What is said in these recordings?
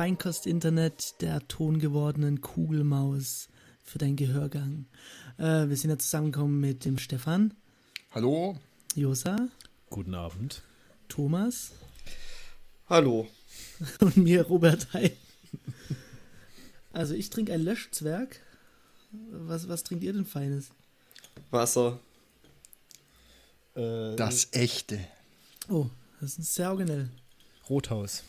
Feinkost Internet, der tongewordenen Kugelmaus für deinen Gehörgang. Äh, wir sind ja zusammengekommen mit dem Stefan, Hallo? Josa, Guten Abend. Thomas Hallo. und mir Robert Heil. Also ich trinke ein Löschzwerg. Was, was trinkt ihr denn Feines? Wasser. Äh, Das echte. Oh, das ist sehr originell. Rothaus.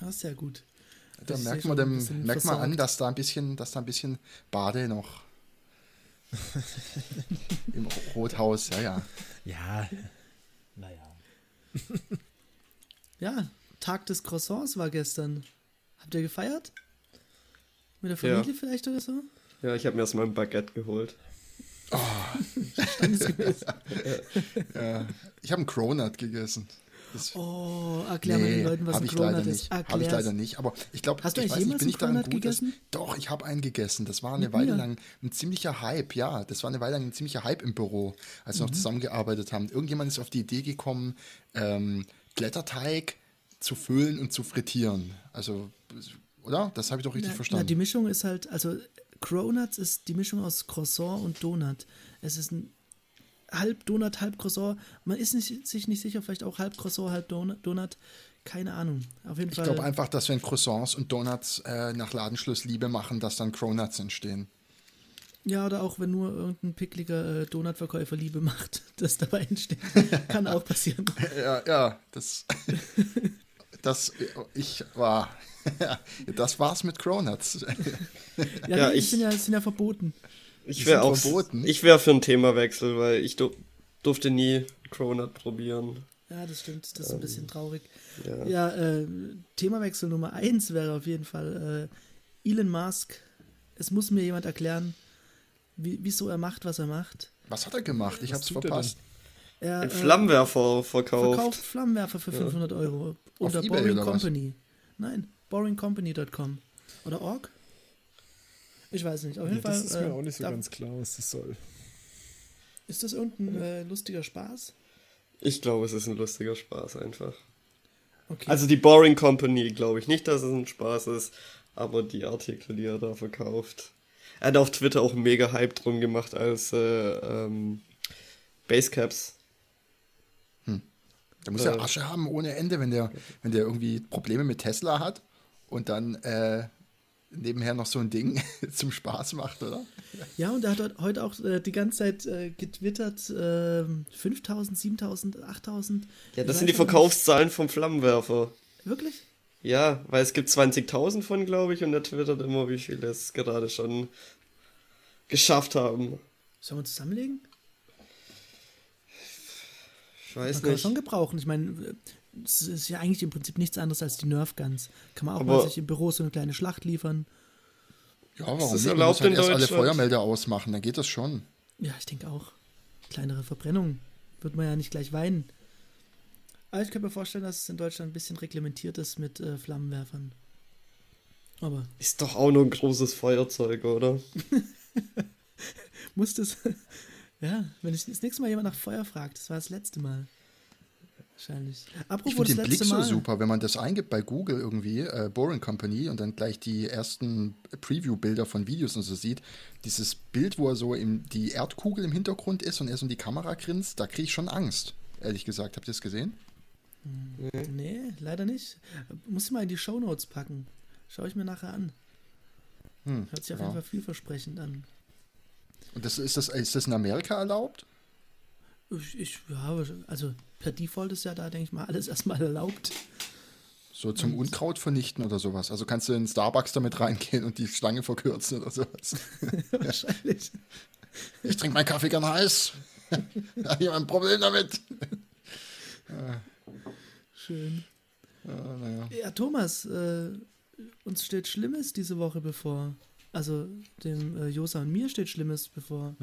Das ist sehr gut. Da Das merkt man, dem, merkt man an, dass da ein bisschen, dass da ein bisschen Bade noch im Rothaus, ja, ja. Ja. Naja. Ja, Tag des Croissants war gestern. Habt ihr gefeiert? Mit der Familie Ja. vielleicht oder so? Ja, ich habe mir erstmal ein Baguette geholt. Standesgemäß. ja. Ich habe einen Cronut gegessen. Das, Oh, erklär mal den Leuten, was hab ein ich leider Cronut nicht. ist. Habe ich leider nicht. Aber ich glaube, ich weiß nicht, bin einen ich Cronut gut. Dass, gegessen? doch, ich habe einen gegessen. Das war eine Mit Weile mir? lang ein ziemlicher Hype, ja. Das war eine Weile lang ein ziemlicher Hype im Büro, als Mhm. wir noch zusammengearbeitet haben. Irgendjemand ist auf die Idee gekommen, ähm, Blätterteig zu füllen und zu frittieren. Also, oder? Das habe ich doch richtig Na, verstanden. na, die Mischung ist halt, also Cronuts ist die Mischung aus Croissant und Donut. Es ist ein halb Donut, halb Croissant. Man ist nicht, sich nicht sicher, vielleicht auch halb Croissant, halb Don- Donut. Keine Ahnung. Auf jeden Ich Fall. glaube einfach, dass wenn Croissants und Donuts äh, nach Ladenschluss Liebe machen, dass dann Cronuts entstehen. Ja, oder auch wenn nur irgendein pickliger äh, Donutverkäufer Liebe macht, das dabei entsteht. Kann auch passieren. Ja, ja, das. das ich war. das war's mit Cronuts. Ja, Ja, die ich- sind ja, sind ja verboten. Ich Die wäre sind auch. verboten. Ich wäre für einen Themawechsel, weil ich du durfte nie Cronut probieren. Ja, das stimmt. Das ist ein bisschen traurig. Ja. Ja, äh, Themawechsel Nummer eins wäre auf jeden Fall äh, Elon Musk. Es muss mir jemand erklären, wieso er macht, was er macht. Was hat er gemacht? Ich Was hab's er verpasst. Er Ein äh, Flammenwerfer verkauft. verkauft Flammenwerfer für 500 Euro unter eBay Boring oder was? Company. Nein, boringcompany.com. Oder org? Ich weiß nicht. Auf jeden Ja, Fall. das ist mir äh, auch nicht so da- ganz klar, was das soll. Ist das irgendein äh, lustiger Spaß? Ich glaube, es ist ein lustiger Spaß einfach. Okay. Also die Boring Company, glaube ich nicht, dass es ein Spaß ist, aber die Artikel, die er da verkauft. Er hat auf Twitter auch mega Hype drum gemacht, als äh, ähm, Basecaps. Der muss ja Äh. Asche haben ohne Ende, wenn der, wenn der irgendwie Probleme mit Tesla hat und dann äh, nebenher noch so ein Ding zum Spaß macht, oder? Ja, und er hat heut- heute auch äh, die ganze Zeit äh, getwittert, äh, 5000, 7000, 8000. Ja, das sind die Verkaufszahlen vom Flammenwerfer. Wirklich? Ja, weil es gibt 20.000 von, glaube ich, und er twittert immer, wie viele es gerade schon geschafft haben. Sollen wir zusammenlegen? Ich weiß Man kann nicht. schon gebrauchen. Ich meine, es ist ja eigentlich im Prinzip nichts anderes als die Nerf Guns. Kann man auch Aber- mal sich im Büro so eine kleine Schlacht liefern. Ja, warum ist nicht? Man erlaubt muss halt in erst alle. Feuermelder ausmachen, dann geht das schon. Ja, ich denke auch. Kleinere Verbrennung. Wird man ja nicht gleich weinen. Aber ich könnte mir vorstellen, dass es in Deutschland ein bisschen reglementiert ist mit äh, Flammenwerfern. Aber Ist doch auch nur ein großes Feuerzeug, oder? muss das. ja, wenn ich das nächste Mal jemand nach Feuer fragt, das war das letzte Mal. Wahrscheinlich. Ich Apropos finde das den Blick so Mal. super, wenn man das eingibt bei Google irgendwie, äh, Boring Company, und dann gleich die ersten Preview-Bilder von Videos und so sieht. Dieses Bild, wo er so im, die Erdkugel im Hintergrund ist und er so in die Kamera grinst, da kriege ich schon Angst, ehrlich gesagt. Habt ihr das gesehen? Nee, leider nicht. Muss ich mal in die Shownotes packen. Schau ich mir nachher an. Hm, Hört sich auf ja. jeden Fall vielversprechend an. Und das, ist, das, ist das in Amerika erlaubt? Ich, ich, ja, also per Default ist ja da, denke ich mal, alles erstmal erlaubt. So zum Unkraut vernichten oder sowas. Also kannst du in Starbucks damit reingehen und die Schlange verkürzen oder sowas. Wahrscheinlich. Ich trinke meinen Kaffee gern heiß. Hat jemand ein Problem damit? Schön. Ja, naja. Ja, Thomas, äh, uns steht Schlimmes diese Woche bevor. Also dem äh, Josa und mir steht Schlimmes bevor.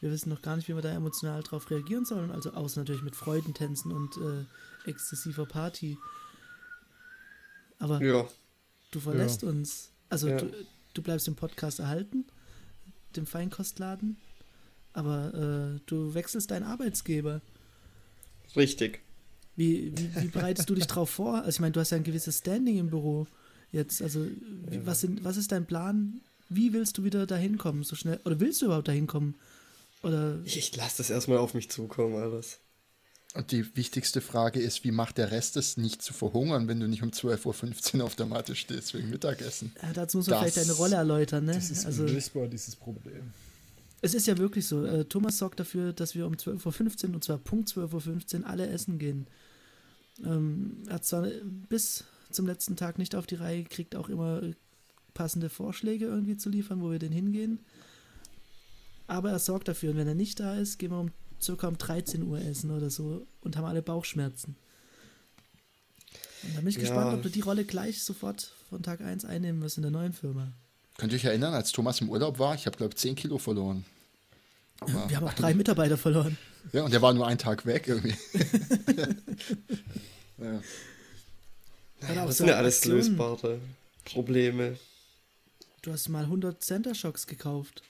Wir wissen noch gar nicht, wie wir da emotional drauf reagieren sollen. Also außer natürlich mit Freudentänzen und äh, exzessiver Party. Aber Ja. du verlässt uns. Also Ja. du, du bleibst im Podcast erhalten, dem Feinkostladen. Aber äh, du wechselst deinen Arbeitsgeber. Richtig. Wie, wie, wie bereitest du dich drauf vor? Also ich meine, du hast ja ein gewisses Standing im Büro jetzt. Also wie, was, sind, was ist dein Plan? Wie willst du wieder dahin kommen? So schnell? Oder willst du überhaupt dahin kommen? Oder Ich, ich lasse das erstmal auf mich zukommen, alles. Und die wichtigste Frage ist, wie macht der Rest es nicht zu verhungern, wenn du nicht um 12.15 Uhr auf der Matte stehst wegen Mittagessen? ja, dazu muss man Das- vielleicht deine Rolle erläutern, ne? Das ist Also unlösbar, dieses Problem. es ist ja wirklich so. Äh, Thomas sorgt dafür, dass wir um 12.15 Uhr und zwar Punkt 12.15 Uhr alle essen gehen. Ähm, er hat zwar bis zum letzten Tag nicht auf die Reihe gekriegt, auch immer äh, passende Vorschläge irgendwie zu liefern, wo wir denn hingehen. Aber er sorgt dafür. Und wenn er nicht da ist, gehen wir um circa um 13 Uhr essen oder so und haben alle Bauchschmerzen. Und da bin ich Ja. gespannt, ob du die Rolle gleich sofort von Tag 1 einnehmen wirst in der neuen Firma. Könnt ihr euch erinnern, als Thomas im Urlaub war? Ich habe, glaube ich, 10 Kilo verloren. Aber- Wir haben auch drei Mitarbeiter verloren. Ja, und der war nur einen Tag weg irgendwie. ja. Hat auch Das so sind ja alles lösbare Probleme. Du hast mal 100 Center Shocks gekauft.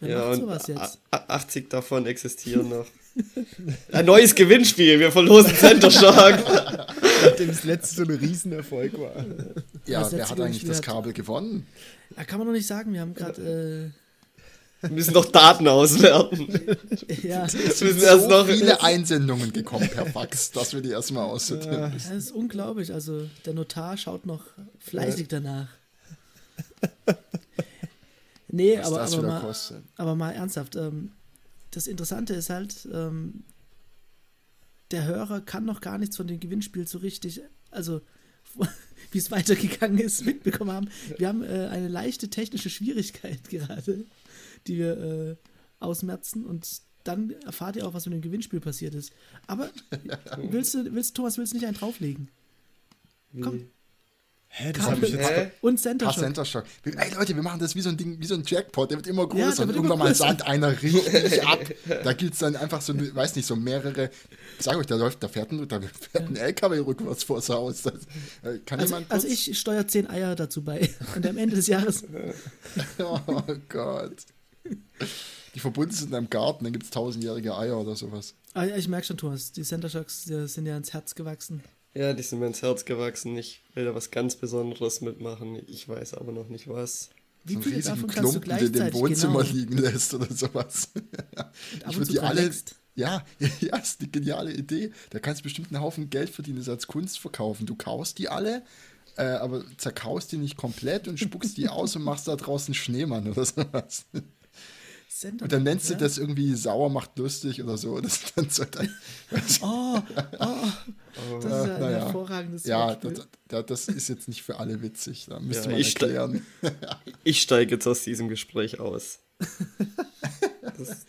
Wer ja, macht und sowas jetzt? a- a- 80 davon existieren noch. Ein neues Gewinnspiel, wir verlosen Center Shark. Nachdem das letzte so ein Riesenerfolg war. ja, wer hat eigentlich das hat- Kabel gewonnen? Da kann man noch nicht sagen, wir haben gerade, Wir müssen noch Daten auswerten. ja, Wir müssen So erst noch. viele Einsendungen gekommen per Fax, dass wir die erstmal aussortieren müssen. das ist unglaublich. Also der Notar schaut noch fleißig danach. Nee, Was aber, das aber, mal, kostet. aber mal ernsthaft. Ähm, das Interessante ist halt, ähm, der Hörer kann noch gar nichts von dem Gewinnspiel so richtig, also wie es weitergegangen ist, mitbekommen haben. Wir haben äh, eine leichte technische Schwierigkeit gerade, die wir äh, ausmerzen und dann erfahrt ihr auch, was mit dem Gewinnspiel passiert ist. Aber willst du, willst, Thomas, willst du nicht einen drauflegen? Komm. Hä, das habe ich jetzt. Hä? Und Center Shock. Center Shock. Ey Leute, wir machen das wie so ein Ding, wie so ein Jackpot, der wird immer größer Ja, der und wird irgendwann immer mal größer. sandt einer richtig ab. Da gibt es dann einfach so, weiß nicht, so mehrere. Ich sag euch, da läuft, da fährt ein, da fährt ein LKW rückwärts vors Haus. Das, äh, kann Also, jemand also ich steuere 10 Eier dazu bei. Und am Ende des Jahres Oh Gott. Die verbunden sind in einem Garten, dann gibt es tausendjährige Eier oder sowas. Ah, ja, ich merke schon, Thomas, die Center Shocks die sind ja ins Herz gewachsen. Ja, die sind mir ins Herz gewachsen. Ich will da was ganz Besonderes mitmachen. Ich weiß aber noch nicht was. Wie so viele davon kannst du Klumpen, den gleichzeitig im Wohnzimmer genau, liegen lässt oder sowas. Ich würde die alle. Ja, ja, ist eine geniale Idee. Da kannst du bestimmt einen Haufen Geld verdienen, das als Kunst verkaufen. Du kaust die alle, äh, aber zerkaust die nicht komplett und spuckst die aus und machst da draußen Schneemann oder sowas. Center Und dann nennst ja? du das irgendwie sauer macht lustig oder so. Das ist dann so dein, Oh, oh, das ist ja ein naja. hervorragendes ja, das, das, ist jetzt nicht für alle witzig. Da müsste Ja, man ich erklären. Ich steige jetzt aus diesem Gespräch aus. Das,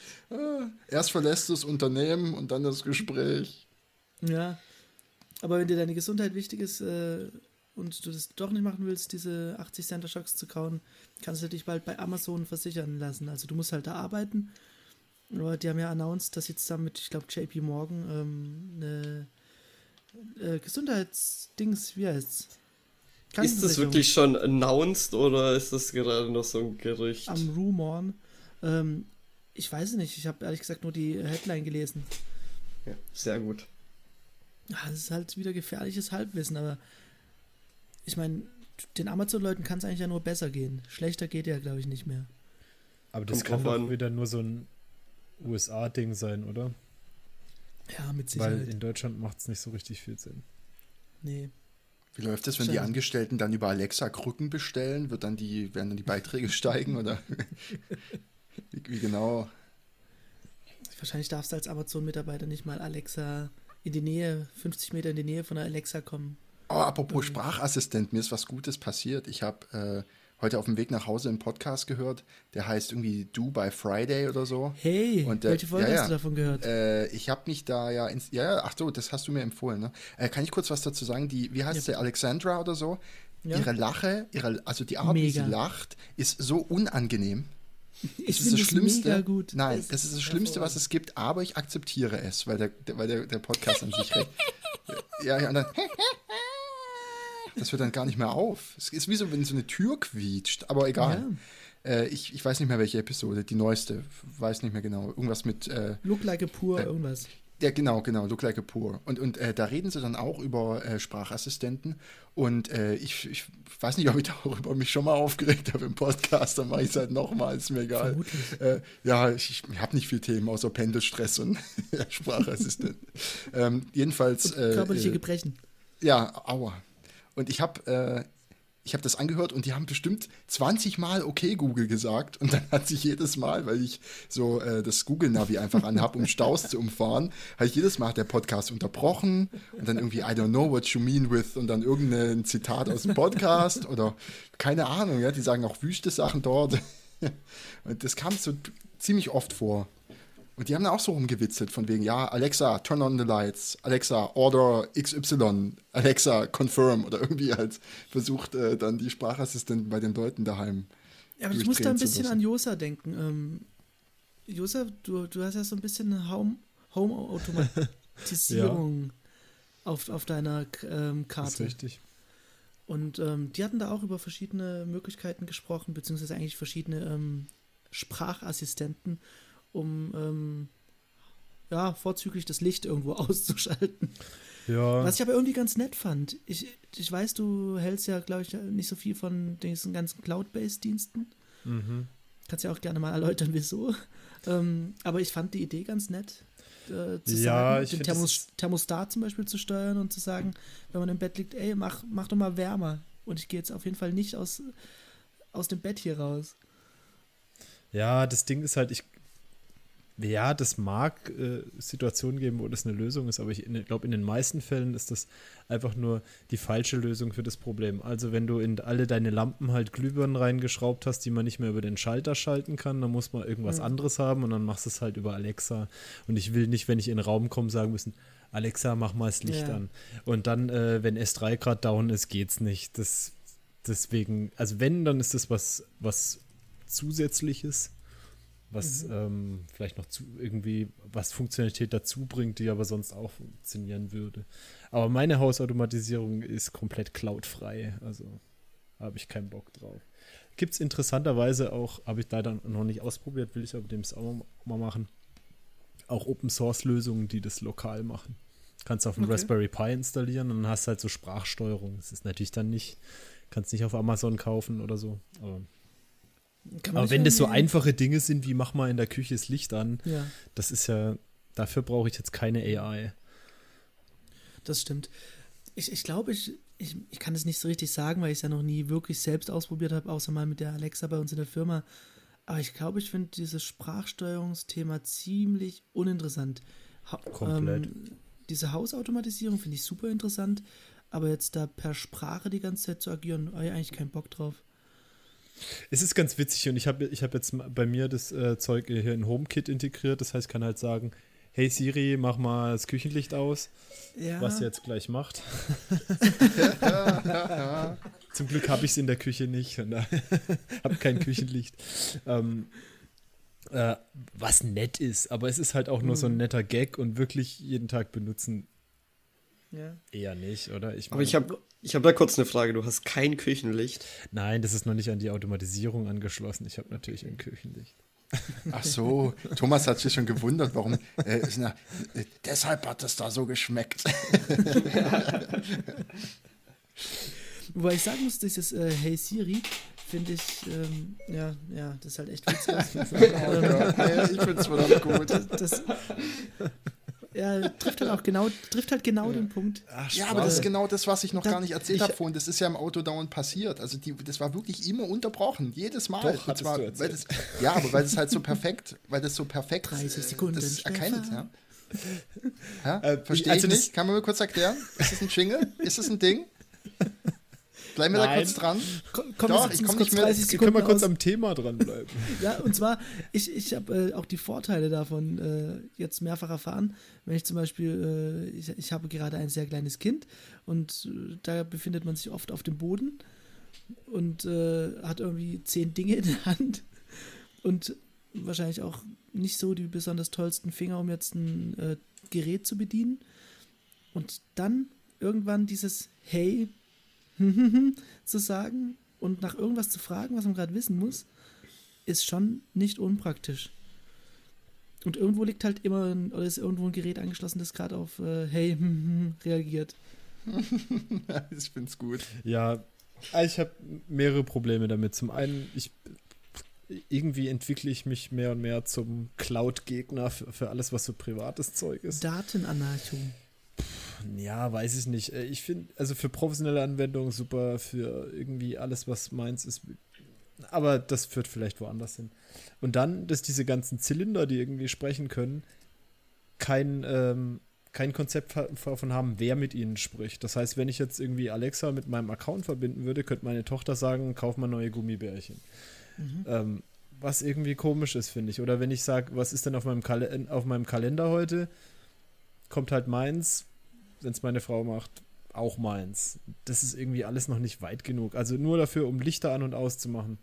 Erst verlässt du das Unternehmen und dann das Gespräch. Ja. Aber wenn dir deine Gesundheit wichtig ist äh, und du das doch nicht machen willst, diese 80 Center Shocks zu kauen, kannst du dich bald bei Amazon versichern lassen. Also du musst halt da arbeiten. Aber die haben ja announced, dass sie zusammen mit, ich glaube, JP Morgan ähm, eine äh, Gesundheitsdings, wie heißt's? ist das wirklich schon announced oder ist das gerade noch so ein Gerücht? am Rumoren. Ähm, ich weiß es nicht, ich habe ehrlich gesagt nur die Headline gelesen. Ja, sehr gut. Ja, das ist halt wieder gefährliches Halbwissen, aber ich meine, den Amazon-Leuten kann es eigentlich ja nur besser gehen. Schlechter geht ja, glaube ich, nicht mehr. Aber das Kommt kann doch an. wieder nur so ein USA-Ding sein, oder? Ja, mit Weil Sicherheit. in Deutschland macht es nicht so richtig viel Sinn. nee. Wie läuft das, wenn die. Angestellten dann über Alexa Krücken bestellen? Wird dann die, werden dann die Beiträge steigen oder wie, wie genau? Wahrscheinlich darfst du als Amazon-Mitarbeiter nicht mal Alexa in die Nähe, 50 Meter in die Nähe von der Alexa kommen. Oh, apropos Sprachassistent, mir ist was Gutes passiert. Ich habe äh, heute auf dem Weg nach Hause einen Podcast gehört, der heißt irgendwie Do by Friday oder so. Hey, Und der- welche Folge ja, hast du davon gehört? Äh, ich habe mich da ja, ins, ja, ach so, das hast du mir empfohlen. Ne? Äh, kann ich kurz was dazu sagen? Die, wie heißt Ja. sie, Alexandra oder so? Ja. Ihre Lache, ihre, also die Art, wie sie Mega. lacht, ist so unangenehm. Ich das ist das Schlimmste. mega gut. Nein, Es das ist das Schlimmste, was es gibt, aber ich akzeptiere es, weil der, der, weil der, der Podcast an sich recht. Ja, ja, und dann. Das hört dann gar nicht mehr auf. Es ist wie so, wenn so eine Tür quietscht, aber egal. Äh, ich, ich weiß nicht mehr, welche Episode, die neueste, weiß nicht mehr genau. Irgendwas mit. Äh, Look like a pur, Äh, irgendwas. ja, genau, genau, Look Like a Poor. Und, und äh, da reden sie dann auch über äh, Sprachassistenten. Und äh, ich, ich weiß nicht, ob ich darüber mich schon mal aufgeregt habe im Podcast, dann mache ich es halt nochmal, ist mir egal. Äh, ja, ich, ich habe nicht viel Themen außer Pendelstress und Sprachassistenten. ähm, jedenfalls. Äh, Körperliche äh, Gebrechen. ja, aua. Und ich habe äh, ich das angehört und die haben bestimmt 20 Mal okay Google gesagt und dann hat sich jedes Mal, weil ich so äh, das Google Navi einfach anhab, um Staus zu umfahren, habe ich jedes Mal hat der Podcast unterbrochen und dann irgendwie I don't know what you mean with und dann irgendein Zitat aus dem Podcast oder keine Ahnung, ja, die sagen auch wüste Sachen dort. Und das kam so ziemlich oft vor. Und die haben da auch so rumgewitzelt, von wegen, ja, Alexa, turn on the lights, Alexa, order XY, Alexa, confirm oder irgendwie halt versucht äh, dann die Sprachassistenten bei den Leuten daheim. Ja, aber ich muss da ein bisschen an Josa denken. Ähm, Josa, du, du hast ja so ein bisschen eine Home- Home-Automatisierung auf, auf deiner ähm, Das ist Karte. richtig. Und ähm, die hatten da auch über verschiedene Möglichkeiten gesprochen, beziehungsweise eigentlich verschiedene ähm, Sprachassistenten, um ähm, ja, vorzüglich das Licht irgendwo auszuschalten. Ja, Was ich aber irgendwie ganz nett fand. Ich, ich weiß, du hältst ja, glaube ich, nicht so viel von diesen ganzen Cloud-Based-Diensten. mhm. Kannst ja auch gerne mal erläutern, wieso. Ähm, aber ich fand die Idee ganz nett. Äh, zu Ja, sagen, ich den Thermos Thermostat zum Beispiel zu steuern und zu sagen, wenn man im Bett liegt, ey, mach, mach doch mal wärmer. Und ich gehe jetzt auf jeden Fall nicht aus, aus dem Bett hier raus. Ja, das Ding ist halt, ich. Ja, das mag äh, Situationen geben, wo das eine Lösung ist, aber ich glaube, in den meisten Fällen ist das einfach nur die falsche Lösung für das Problem. Also, wenn du in alle deine Lampen halt Glühbirnen reingeschraubt hast, die man nicht mehr über den Schalter schalten kann, dann muss man irgendwas Mhm. anderes haben und dann machst du es halt über Alexa. Und ich will nicht, wenn ich in den Raum komme, sagen müssen, Alexa, mach mal das Licht Ja. an. Und dann, äh, wenn S3 Grad down ist, geht's nicht. Das, deswegen, also wenn, dann ist das was, was Zusätzliches, was ähm, vielleicht noch zu, irgendwie was Funktionalität dazu bringt, die aber sonst auch funktionieren würde. Aber meine Hausautomatisierung ist komplett cloudfrei, also habe ich keinen Bock drauf. Gibt es interessanterweise auch, habe ich leider noch nicht ausprobiert, will ich aber demnächst auch mal machen, auch Open Source Lösungen, die das lokal machen. Kannst auf dem Okay. Raspberry Pi installieren und dann hast halt so Sprachsteuerung. Das ist natürlich dann nicht, kannst nicht auf Amazon kaufen oder so. Aber, aber wenn das so einfache Dinge sind, wie mach mal in der Küche das Licht an, Ja, das ist ja, dafür brauche ich jetzt keine AI. das stimmt. Ich, ich glaube, ich, ich, ich kann es nicht so richtig sagen, weil ich es ja noch nie wirklich selbst ausprobiert habe, außer mal mit der Alexa bei uns in der Firma. Aber ich glaube, ich finde dieses Sprachsteuerungsthema ziemlich uninteressant. Ha Komplett. Ähm, diese Hausautomatisierung finde ich super interessant, aber jetzt da per Sprache die ganze Zeit zu agieren, habe ich eigentlich keinen Bock drauf. Es ist ganz witzig und ich habe ich hab jetzt bei mir das äh, Zeug hier in HomeKit integriert. Das heißt, ich kann halt sagen, hey Siri, mach mal das Küchenlicht aus, Ja, was sie jetzt gleich macht. Zum Glück habe ich es in der Küche nicht und habe kein Küchenlicht. Ähm, äh, was nett ist, aber es ist halt auch nur so ein netter Gag und wirklich jeden Tag benutzen ja. eher nicht, oder? Ich Aber mein- ich habe ich hab da kurz eine Frage. Du hast kein Küchenlicht. Nein, das ist noch nicht an die Automatisierung angeschlossen. Ich habe natürlich ein Küchenlicht. Ach so, Thomas hat sich schon gewundert, warum. Äh, ist na, äh, deshalb hat es da so geschmeckt. Wobei ich sagen muss, dieses äh, Hey Siri finde ich, ähm, ja, ja, das ist halt echt witzig. Ja, ich finde es verdammt gut. das, ja, trifft halt auch genau, trifft halt genau den Punkt. Ach, Ja, aber das ist genau das, was ich noch Da- gar nicht erzählt habe vorhin. Das ist ja im Auto dauernd passiert. Also die, das war wirklich immer unterbrochen, jedes Mal. Doch, Und zwar, du weil das, ja, aber weil das halt so perfekt, weil das so perfekt 30 äh, Sekunden das erkennt. Ja. Ja? Äh, Verstehe also ich nicht. Kann man mir kurz erklären? Ist das ein Jingle? Ist das ein Ding? Bleiben wir da Nein. kurz dran? Komm, komm, Doch, wir ich setzen komm uns nicht kurz mehr- 30 Wir Sekunden können mal kurz aus. am Thema dranbleiben. Ja, und zwar, ich, ich habe äh, auch die Vorteile davon äh, jetzt mehrfach erfahren. Wenn ich zum Beispiel, äh, ich, ich habe gerade ein sehr kleines Kind und äh, da befindet man sich oft auf dem Boden und äh, hat irgendwie zehn Dinge in der Hand. und wahrscheinlich auch nicht so die besonders tollsten Finger, um jetzt ein äh, Gerät zu bedienen. Und dann irgendwann dieses Hey zu sagen und nach irgendwas zu fragen, was man gerade wissen muss, ist schon nicht unpraktisch. Und irgendwo liegt halt immer, ein, oder ist irgendwo ein Gerät angeschlossen, das gerade auf äh, Hey reagiert. ich find's gut. Ja, ich habe mehrere Probleme damit. Zum einen, ich irgendwie entwickle ich mich mehr und mehr zum Cloud-Gegner für, für, alles, was so privates Zeug ist. Datenanarchung. Ja, weiß ich nicht. Ich finde, also für professionelle Anwendungen super, für irgendwie alles, was meins ist. Aber das führt vielleicht woanders hin. Und dann, dass diese ganzen Zylinder, die irgendwie sprechen können, kein, ähm, kein Konzept davon haben, wer mit ihnen spricht. Das heißt, wenn ich jetzt irgendwie Alexa mit meinem Account verbinden würde, könnte meine Tochter sagen, kauf mal neue Gummibärchen. Mhm. Ähm, was irgendwie komisch ist, finde ich. Oder wenn ich sage, was ist denn auf meinem, auf meinem Kalender heute, kommt halt meins, wenn es meine Frau macht, auch meins. Das ist irgendwie alles noch nicht weit genug. Also nur dafür, um Lichter an und aus zu machen,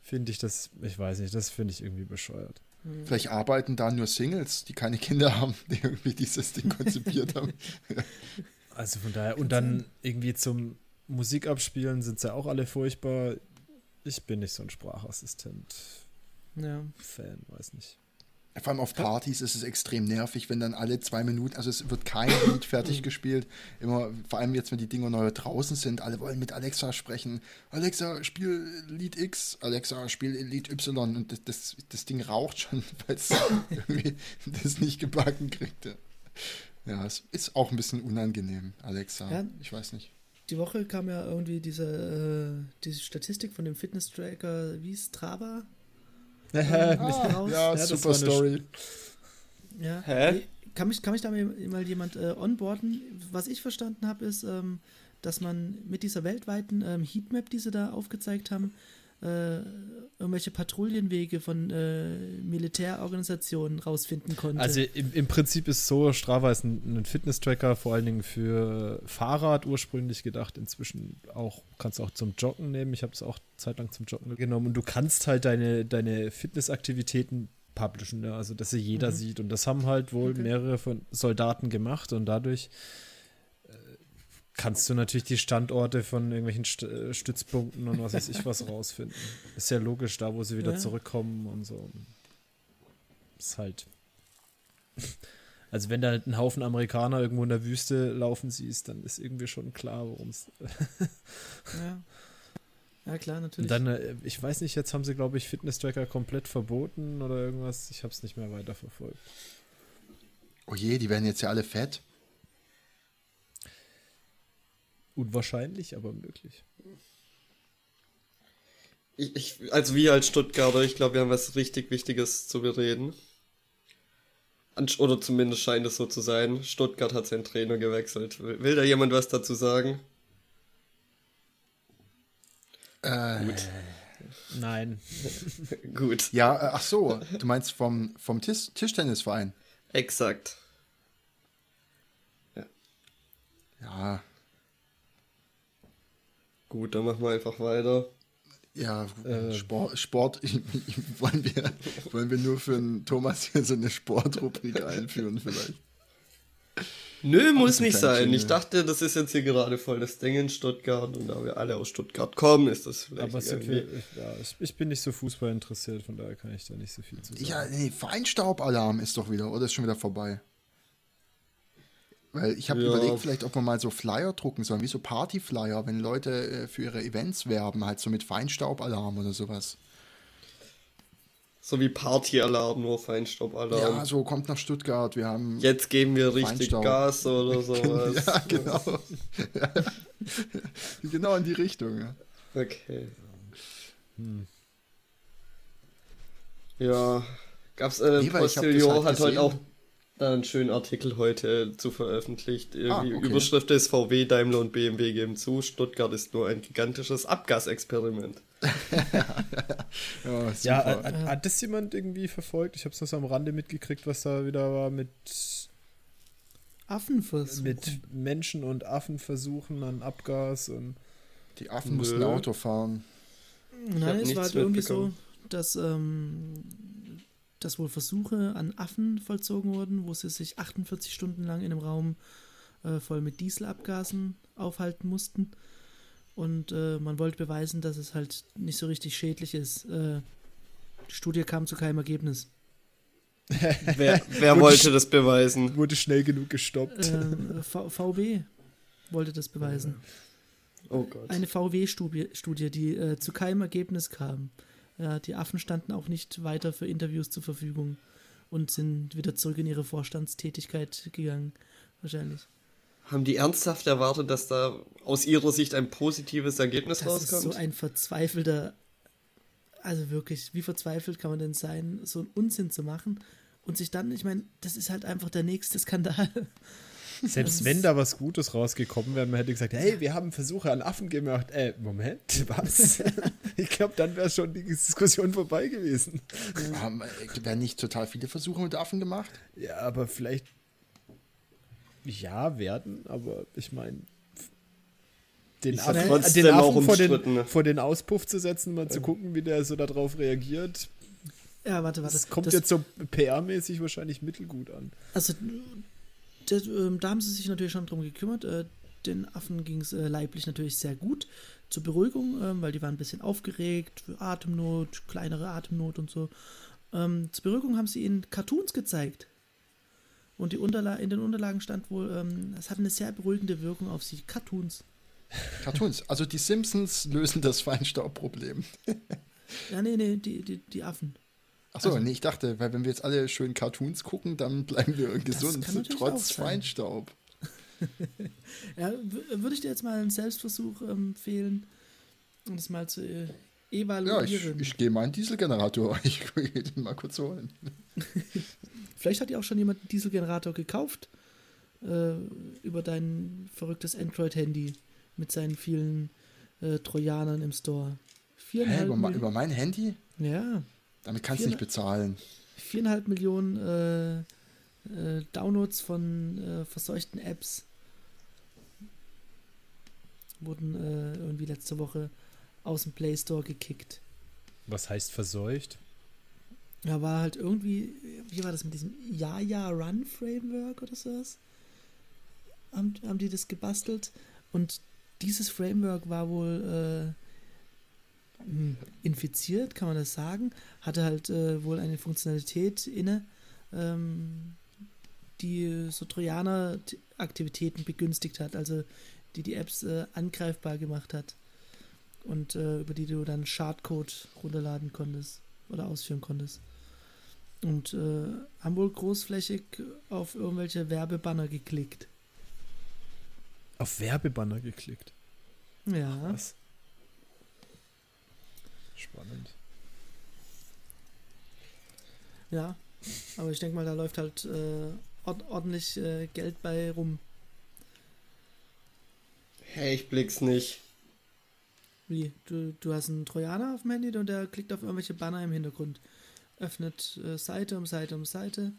finde ich das, ich weiß nicht, das finde ich irgendwie bescheuert. Mhm. Vielleicht arbeiten da nur Singles, die keine Kinder haben, die irgendwie dieses Ding konzipiert haben. Also von daher, und dann irgendwie zum Musik abspielen sind sie ja auch alle furchtbar. Ich bin nicht so ein Sprachassistent. Ja. Fan, weiß nicht. Vor allem auf Partys ist es extrem nervig, wenn dann alle zwei Minuten, also es wird kein Lied fertig gespielt. Immer, vor allem jetzt, wenn die Dinger neu draußen sind, alle wollen mit Alexa sprechen. Alexa, spiel Lied X, Alexa, spiel Lied Y. Und das, das, das Ding raucht schon, weil es irgendwie das nicht gebacken kriegt. Ja, es ist auch ein bisschen unangenehm, Alexa. Ja, ich weiß nicht. Die Woche kam ja irgendwie diese, äh, diese Statistik von dem Fitness-Tracker, wie ist Strava? Oh, ja, super Story. Ja. Hä? Kann mich, kann mich da mal jemand äh, onboarden? Was ich verstanden habe, ist, ähm, dass man mit dieser weltweiten ähm, Heatmap, die sie da aufgezeigt haben, äh, irgendwelche Patrouillenwege von äh, Militärorganisationen rausfinden konnte. Also im, im Prinzip ist so, Strava ist ein, ein Fitness-Tracker, vor allen Dingen für Fahrrad ursprünglich gedacht. Inzwischen auch, kannst du auch zum Joggen nehmen. Ich habe es auch zeitlang zum Joggen genommen. Und du kannst halt deine, deine Fitnessaktivitäten publishen, ja? also dass sie jeder mhm. sieht. Und das haben halt wohl okay. mehrere von Soldaten gemacht und dadurch kannst du natürlich die Standorte von irgendwelchen St äh, Stützpunkten und was weiß ich was rausfinden. Ist ja logisch, da wo sie wieder ja. zurückkommen und so. Ist halt. Also wenn da halt ein Haufen Amerikaner irgendwo in der Wüste laufen siehst, dann ist irgendwie schon klar, worum es. ja. Ja, klar, natürlich. Und dann, äh, ich weiß nicht, jetzt haben sie, glaube ich, Fitness-Tracker komplett verboten oder irgendwas. Ich habe es nicht mehr weiterverfolgt. Oh je, die werden jetzt ja alle fett. Unwahrscheinlich, aber möglich. Ich, ich, also wir als Stuttgarter, ich glaube, wir haben was richtig Wichtiges zu bereden. Oder zumindest scheint es so zu sein. Stuttgart hat seinen Trainer gewechselt. Will da jemand was dazu sagen? Äh, Gut. Nein. Gut. Ja, äh, ach so, du meinst vom, vom Tisch, Tischtennisverein? Exakt. Ja. Ja, Gut, dann machen wir einfach weiter. Ja, äh, Sport, Sport wollen, wir, wollen wir nur für einen Thomas hier so eine Sportrubrik einführen vielleicht. Nö, muss nicht sein. Ich dachte, das ist jetzt hier gerade voll das Ding in Stuttgart und da wir alle aus Stuttgart kommen, ist das vielleicht Aber irgendwie... Wir, ja, ich bin nicht so Fußball interessiert, von daher kann ich da nicht so viel zu sagen. Ja, nee, Feinstaubalarm ist doch wieder, oder ist schon wieder vorbei? Weil ich habe ja. überlegt, vielleicht, ob man mal so Flyer drucken soll, wie so Partyflyer, wenn Leute äh, für ihre Events werben, halt so mit Feinstaubalarm oder sowas. So wie Partyalarm, nur Feinstaubalarm. Ja, so kommt nach Stuttgart. Wir haben. Jetzt geben wir richtig Feinstaub. Gas oder sowas. ja, genau. genau in die Richtung. Ja. Okay. Hm. Ja, gab's äh, nee, Postillon halt hat heute auch einen schönen Artikel heute zu veröffentlicht. Ah, okay. Überschrift ist VW, Daimler und BMW geben zu, Stuttgart ist nur ein gigantisches Abgasexperiment. ja, ja hat, hat, das jemand irgendwie verfolgt? Ich habe es nur so am Rande mitgekriegt, was da wieder war mit Affenversuchen. Mit Menschen und Affenversuchen an Abgas und die Affen mussten Auto fahren. Nein, es war halt irgendwie so, dass, ähm, dass wohl Versuche an Affen vollzogen wurden, wo sie sich 48 Stunden lang in einem Raum äh, voll mit Dieselabgasen aufhalten mussten. Und äh, man wollte beweisen, dass es halt nicht so richtig schädlich ist. Äh, die Studie kam zu keinem Ergebnis. wer, wer wollte das beweisen? Wurde schnell genug gestoppt. Ähm, VW wollte das beweisen. Oh Gott. Eine VW-Studie, Studie, die äh, zu keinem Ergebnis kam. Ja, die Affen standen auch nicht weiter für Interviews zur Verfügung und sind wieder zurück in ihre Vorstandstätigkeit gegangen, wahrscheinlich. Haben die ernsthaft erwartet, dass da aus ihrer Sicht ein positives Ergebnis das rauskommt? Das ist so ein verzweifelter, also wirklich, wie verzweifelt kann man denn sein, so einen Unsinn zu machen und sich dann, ich meine, das ist halt einfach der nächste Skandal. Selbst wenn da was Gutes rausgekommen wäre, man hätte gesagt, hey, wir haben Versuche an Affen gemacht. Äh, Moment, was? ich glaube, dann wäre schon die Diskussion vorbei gewesen. Haben, äh, werden nicht total viele Versuche mit Affen gemacht? Ja, aber vielleicht ja, werden, aber ich meine, den Affen, den Affen vor, den, vor den Auspuff zu setzen, mal zu gucken, wie der so darauf reagiert. Ja, warte, warte. Das kommt das, jetzt so PR-mäßig wahrscheinlich mittelgut an. Also, das, äh, da haben sie sich natürlich schon drum gekümmert. Äh, den Affen ging es äh, leiblich natürlich sehr gut. Zur Beruhigung, ähm, weil die waren ein bisschen aufgeregt, für Atemnot, kleinere Atemnot und so. Ähm, zur Beruhigung haben sie ihnen Cartoons gezeigt. Und die Unterla in den Unterlagen stand wohl, ähm, es hat eine sehr beruhigende Wirkung auf sie. Cartoons. Cartoons. Also die Simpsons lösen das Feinstaubproblem. ja, nee, nee, die, die, die Affen. Achso, also, nee, ich dachte, weil wenn wir jetzt alle schön Cartoons gucken, dann bleiben wir gesund, trotz Feinstaub. ja, würde ich dir jetzt mal einen Selbstversuch empfehlen, um das mal zu äh, evaluieren. Ja, ich, ich gehe mal einen Dieselgenerator. Ich gehe den mal kurz holen. Vielleicht hat ja auch schon jemand einen Dieselgenerator gekauft äh, über dein verrücktes Android-Handy mit seinen vielen äh, Trojanern im Store. Hä, über, über, mein Handy? Ja. Damit kannst du nicht bezahlen. Viereinhalb Millionen äh, äh, Downloads von äh, verseuchten Apps wurden äh, irgendwie letzte Woche aus dem Play Store gekickt. Was heißt verseucht? Ja, war halt irgendwie, wie war das mit diesem Ja-Ja Run Framework oder sowas? Haben, haben die das gebastelt? Und dieses Framework war wohl äh, hm, infiziert, kann man das sagen? Hatte halt äh, wohl eine Funktionalität inne, ähm, die so Trojaner-Aktivitäten begünstigt hat, also die die Apps äh, angreifbar gemacht hat und äh, über die du dann Schadcode runterladen konntest oder ausführen konntest und äh, haben wohl großflächig auf irgendwelche Werbebanner geklickt. Auf Werbebanner geklickt? Ja. Was? Spannend. Ja, aber ich denke mal, da läuft halt äh, ordentlich äh, Geld bei rum. Hey, ich blick's nicht. Wie? Du, du hast einen Trojaner auf dem Handy und der klickt auf irgendwelche Banner im Hintergrund öffnet äh, Seite um Seite um Seite.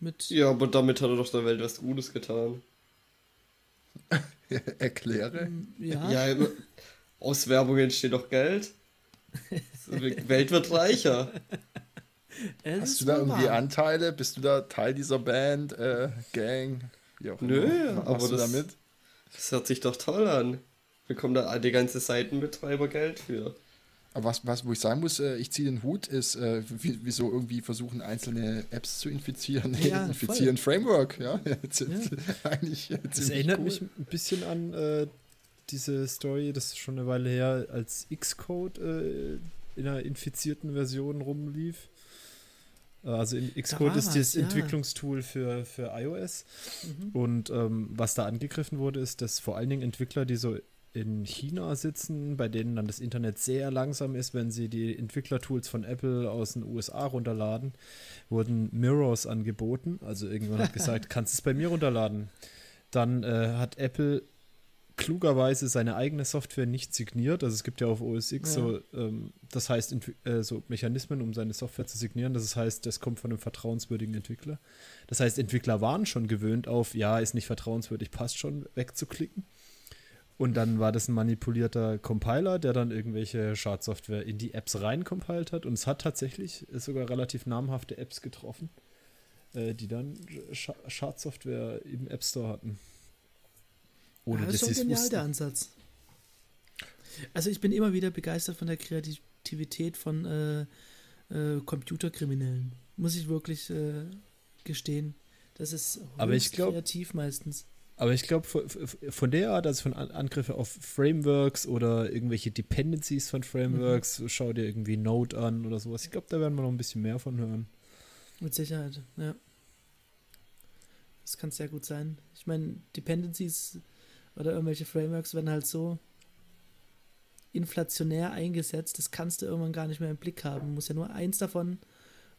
Mit ja, aber damit hat er doch der Welt was Gutes getan. Erkläre. Ähm, ja. ja, aus Werbung entsteht doch Geld. Die Welt wird reicher. Es Hast du da irgendwie wahr. Anteile? Bist du da Teil dieser Band, äh, Gang? Nö, immer. aber das, damit? das hört sich doch toll an. Bekommen da die ganze Seitenbetreiber Geld für. Aber was, was, wo ich sagen muss, äh, ich ziehe den Hut, ist, äh, wieso irgendwie versuchen, einzelne Apps zu infizieren. Ja, infizieren voll. Framework, ja. Jetzt, ja. Eigentlich das erinnert cool. mich ein bisschen an äh, diese Story, das ist schon eine Weile her, als Xcode äh, in einer infizierten Version rumlief. Äh, also Xcode ist das ja. Entwicklungstool für, für iOS. Mhm. Und ähm, was da angegriffen wurde, ist, dass vor allen Dingen Entwickler, die so in China sitzen, bei denen dann das Internet sehr langsam ist, wenn sie die Entwicklertools von Apple aus den USA runterladen, wurden Mirrors angeboten. Also irgendwann hat gesagt, kannst du es bei mir runterladen. Dann äh, hat Apple klugerweise seine eigene Software nicht signiert. Also es gibt ja auf OS X ja. so, ähm, das heißt, äh, so Mechanismen, um seine Software zu signieren. Das heißt, das kommt von einem vertrauenswürdigen Entwickler. Das heißt, Entwickler waren schon gewöhnt auf, ja, ist nicht vertrauenswürdig, passt schon, wegzuklicken. Und dann war das ein manipulierter Compiler, der dann irgendwelche Schadsoftware in die Apps reincompiled hat. Und es hat tatsächlich sogar relativ namhafte Apps getroffen, äh, die dann Schadsoftware im App Store hatten. Ohne ja, das ist schon genial, der Ansatz. Also ich bin immer wieder begeistert von der Kreativität von äh, äh, Computerkriminellen. Muss ich wirklich äh, gestehen. Das ist aber ich glaub, kreativ meistens. Aber ich glaube, von der Art, also von Angriffe auf Frameworks oder irgendwelche Dependencies von Frameworks, mhm. schau dir irgendwie Node an oder sowas. Ich glaube, da werden wir noch ein bisschen mehr von hören. Mit Sicherheit, ja. Das kann sehr gut sein. Ich meine, Dependencies oder irgendwelche Frameworks werden halt so inflationär eingesetzt, das kannst du irgendwann gar nicht mehr im Blick haben. Muss ja nur eins davon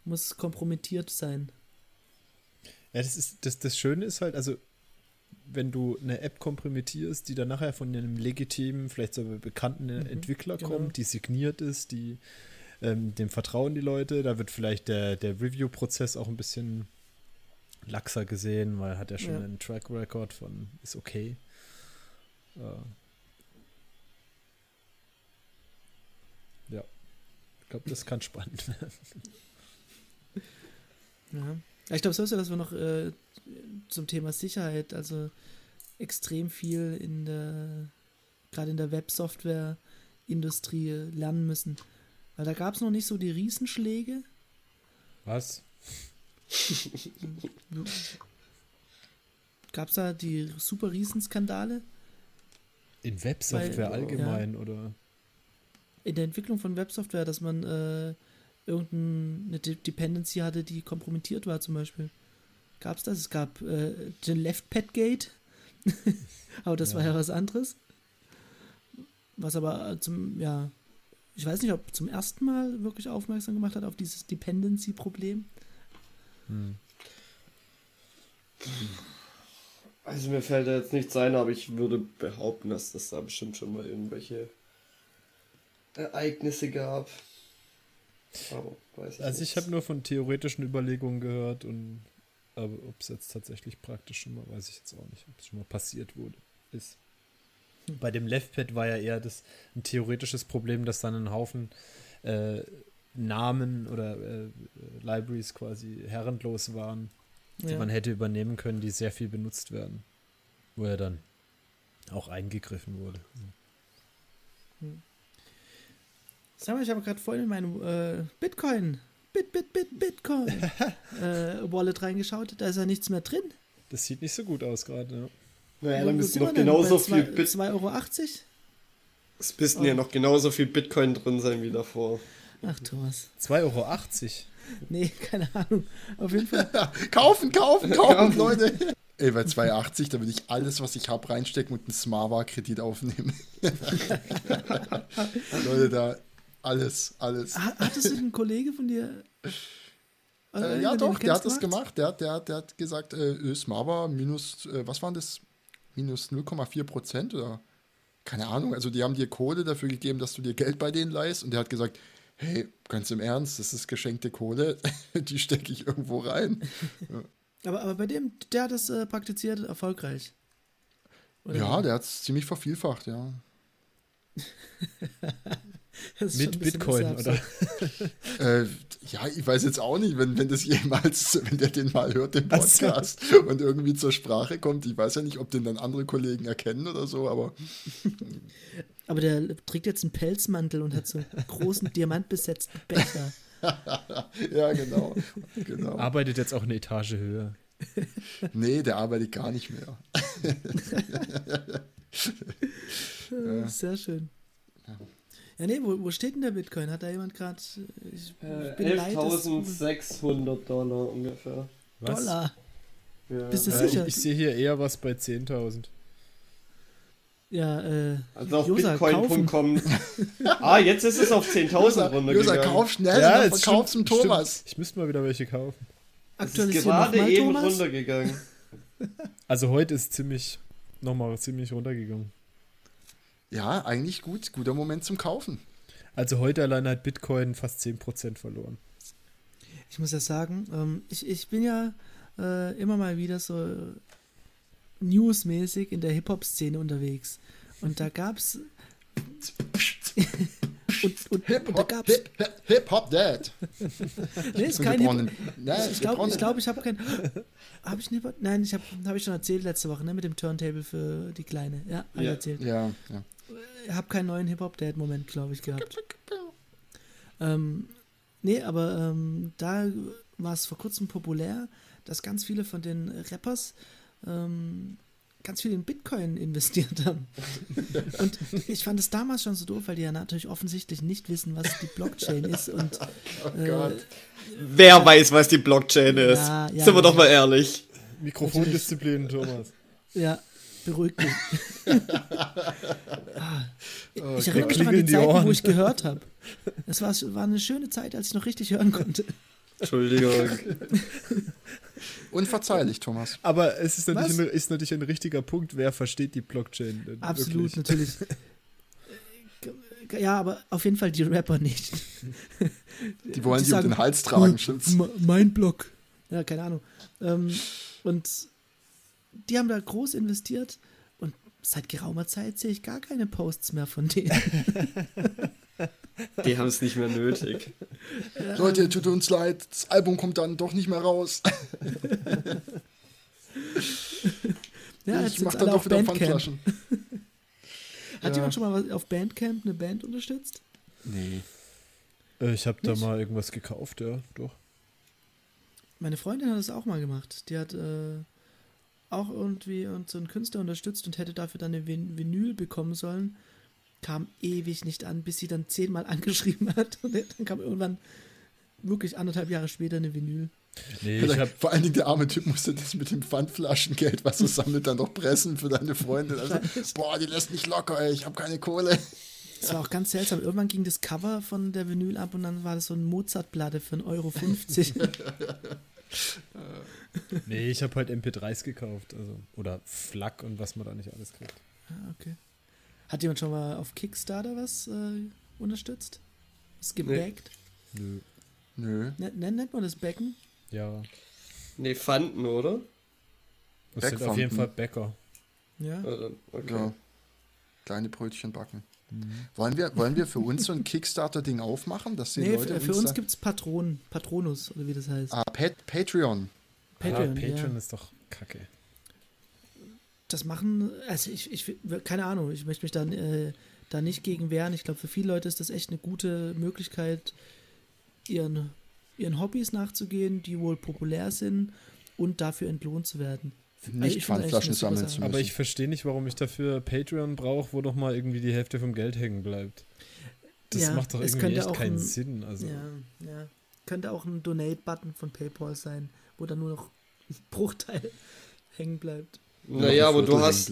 muss kompromittiert sein. Ja, das ist das, das Schöne ist halt, also wenn du eine App kompromittierst, die dann nachher von einem legitimen, vielleicht so bekannten mhm, Entwickler genau. kommt, die signiert ist, die ähm, dem vertrauen die Leute, da wird vielleicht der, der Review-Prozess auch ein bisschen laxer gesehen, weil hat er schon ja. einen Track Record von ist okay. Äh, ja. Ich glaube, das kann spannend werden. Ja. Ich glaube sowieso, dass wir noch äh, zum Thema Sicherheit, also extrem viel in der, gerade in der Websoftware-Industrie lernen müssen. Weil da gab es noch nicht so die Riesenschläge. Was? gab es da die super Riesenskandale? In Websoftware Weil, allgemein, ja, oder? In der Entwicklung von Websoftware, dass man äh, irgendeine Dependency hatte, die kompromittiert war, zum Beispiel. Gab es das? Es gab äh, den Left Pad Gate, aber das ja. war ja was anderes. Was aber zum, ja, ich weiß nicht, ob zum ersten Mal wirklich aufmerksam gemacht hat auf dieses Dependency-Problem. Hm. Also mir fällt da jetzt nichts ein, aber ich würde behaupten, dass das da bestimmt schon mal irgendwelche Ereignisse gab. Aber weiß ich also ich habe nur von theoretischen Überlegungen gehört und aber ob es jetzt tatsächlich praktisch schon mal, weiß ich jetzt auch nicht, ob es schon mal passiert wurde, ist. Bei dem Leftpad war ja eher das ein theoretisches Problem, dass dann ein Haufen äh, Namen oder äh, Libraries quasi herrenlos waren, die ja. man hätte übernehmen können, die sehr viel benutzt werden. Wo er dann auch eingegriffen wurde. Hm. Sag mal, ich habe gerade vorhin in meinem äh, Bitcoin, Bit, Bit, Bit, Bitcoin äh, Wallet reingeschaut. Da ist ja nichts mehr drin. Das sieht nicht so gut aus gerade, ja. Naja, dann müsste noch genauso viel Bit 2,80 Euro? Es müssten oh. ja noch genauso viel Bitcoin drin sein wie davor. Ach, Thomas. 2,80 Euro? Nee, keine Ahnung. Auf jeden Fall. kaufen, kaufen, kaufen, Leute. Ey, bei 2,80, da würde ich alles, was ich habe, reinstecken und einen Smava-Kredit aufnehmen. Leute, da alles, alles. Hattest du einen Kollege von dir? Äh, ja, doch, der hat gemacht? das gemacht. Der, der, der hat gesagt, äh, Smava minus, äh, was waren das? Minus 0,4 Prozent oder? Keine Ahnung. Also, die haben dir Kohle dafür gegeben, dass du dir Geld bei denen leist. Und der hat gesagt, hey, ganz im Ernst, das ist geschenkte Kohle, die stecke ich irgendwo rein. Ja. Aber, aber bei dem, der hat das äh, praktiziert erfolgreich. Oder ja, der hat es ziemlich vervielfacht, ja. Mit Bitcoin, oder? äh, ja, ich weiß jetzt auch nicht, wenn, wenn das jemals, wenn der den mal hört, den Podcast, so. und irgendwie zur Sprache kommt. Ich weiß ja nicht, ob den dann andere Kollegen erkennen oder so, aber. aber der trägt jetzt einen Pelzmantel und hat so einen großen diamantbesetzten Becher. ja, genau, genau. Arbeitet jetzt auch eine Etage höher. nee, der arbeitet gar nicht mehr. Sehr schön. Ja. Ja, nee, wo, wo steht denn der Bitcoin? Hat da jemand gerade. Äh, 11.600 Dollar ungefähr. Was? Dollar? Ja. Bist du ja, sicher? Ich, ich sehe hier eher was bei 10.000. Ja, äh. Also auf bitcoin.com. ah, jetzt ist es auf 10.000 runtergegangen. User, kauf schnell, ja, jetzt verkauf zum Thomas. Stimmt. Ich müsste mal wieder welche kaufen. Aktuell ist gerade eben Thomas? runtergegangen. Also heute ist ziemlich, nochmal ziemlich runtergegangen. Ja, eigentlich gut. Guter Moment zum Kaufen. Also heute allein hat Bitcoin fast 10% verloren. Ich muss ja sagen, ähm, ich, ich bin ja äh, immer mal wieder so newsmäßig in der Hip-Hop-Szene unterwegs. Und da gab's. und, und, Hip -Hop, und da gab's. Hip, Hip, Hip Hop Dad. nee, ist kein Hip -Hop. Ich glaube, ich, glaub, ich habe kein. Habe ich nicht. Nein, ich habe hab ich schon erzählt letzte Woche, ne, mit dem Turntable für die Kleine. Ja, habe ja. erzählt. Ja, ja. Ich habe keinen neuen Hip Hop Dad Moment, glaube ich, gehabt. ähm, nee, aber ähm, da war es vor kurzem populär, dass ganz viele von den Rappers ähm, ganz viel in Bitcoin investiert haben. Und ich fand es damals schon so doof, weil die ja natürlich offensichtlich nicht wissen, was die Blockchain ist. Und, oh äh, Wer weiß, was die Blockchain ist? Ja, ja, Sind wir doch mal ehrlich. Mikrofondisziplin, Thomas. Ja, beruhigt mich. ah, oh, ich erinnere mich noch an die Zeiten, wo ich gehört habe. Es war, war eine schöne Zeit, als ich noch richtig hören konnte. Entschuldigung. Unverzeihlich, Thomas. Aber es ist natürlich, ein, ist natürlich ein richtiger Punkt, wer versteht die Blockchain. Absolut, wirklich? natürlich. Ja, aber auf jeden Fall die Rapper nicht. Die wollen die, um den Hals tragen, stimmt's? Mein Block. Ja, keine Ahnung. Ähm, und die haben da groß investiert und seit geraumer Zeit sehe ich gar keine Posts mehr von denen. Die haben es nicht mehr nötig. Leute, tut uns leid, das Album kommt dann doch nicht mehr raus. ja, ich mach dann doch wieder Pfandflaschen. Hat ja. jemand schon mal auf Bandcamp eine Band unterstützt? Nee. Äh, ich habe da mal irgendwas gekauft, ja, doch. Meine Freundin hat das auch mal gemacht. Die hat äh, auch irgendwie so einen Künstler unterstützt und hätte dafür dann eine Vinyl bekommen sollen kam ewig nicht an, bis sie dann zehnmal angeschrieben hat. Und dann kam irgendwann wirklich anderthalb Jahre später eine Vinyl. Nee, ich hab, vor allen Dingen der arme Typ musste das mit dem Pfandflaschengeld, was er sammelt, dann noch pressen für deine Freundin. Also, boah, die lässt mich locker, ey, ich habe keine Kohle. Das war auch ganz seltsam. Irgendwann ging das Cover von der Vinyl ab und dann war das so ein Mozartplatte für 1,50 Euro. nee, ich habe halt MP3s gekauft. Also, oder FLAC und was man da nicht alles kriegt. Ah, okay. Hat jemand schon mal auf Kickstarter was äh, unterstützt? Was gebackt? Nö. Nö. Nennt, nennt man das Becken? Ja. Nee, Fanden, oder? Das sind auf jeden Fall Bäcker. Ja. Okay. Ja. Kleine Brötchen backen. Mhm. Wollen, wir, wollen wir für uns so ein Kickstarter-Ding aufmachen? Dass die nee, Leute für uns, uns gibt es Patron, Patronus, oder wie das heißt. Ah, Pat Patreon. Patreon, ja, Patreon ja. ist doch kacke das machen, also ich, ich keine Ahnung, ich möchte mich da, äh, da nicht gegen wehren. Ich glaube, für viele Leute ist das echt eine gute Möglichkeit, ihren, ihren Hobbys nachzugehen, die wohl populär sind und dafür entlohnt zu werden. Nicht also Pfandflaschen sammeln zu müssen. Aber ich verstehe nicht, warum ich dafür Patreon brauche, wo doch mal irgendwie die Hälfte vom Geld hängen bleibt. Das ja, macht doch irgendwie echt keinen ein, Sinn. Also. Ja, ja. Könnte auch ein Donate-Button von PayPal sein, wo dann nur noch ein Bruchteil hängen bleibt. Naja, aber du hast.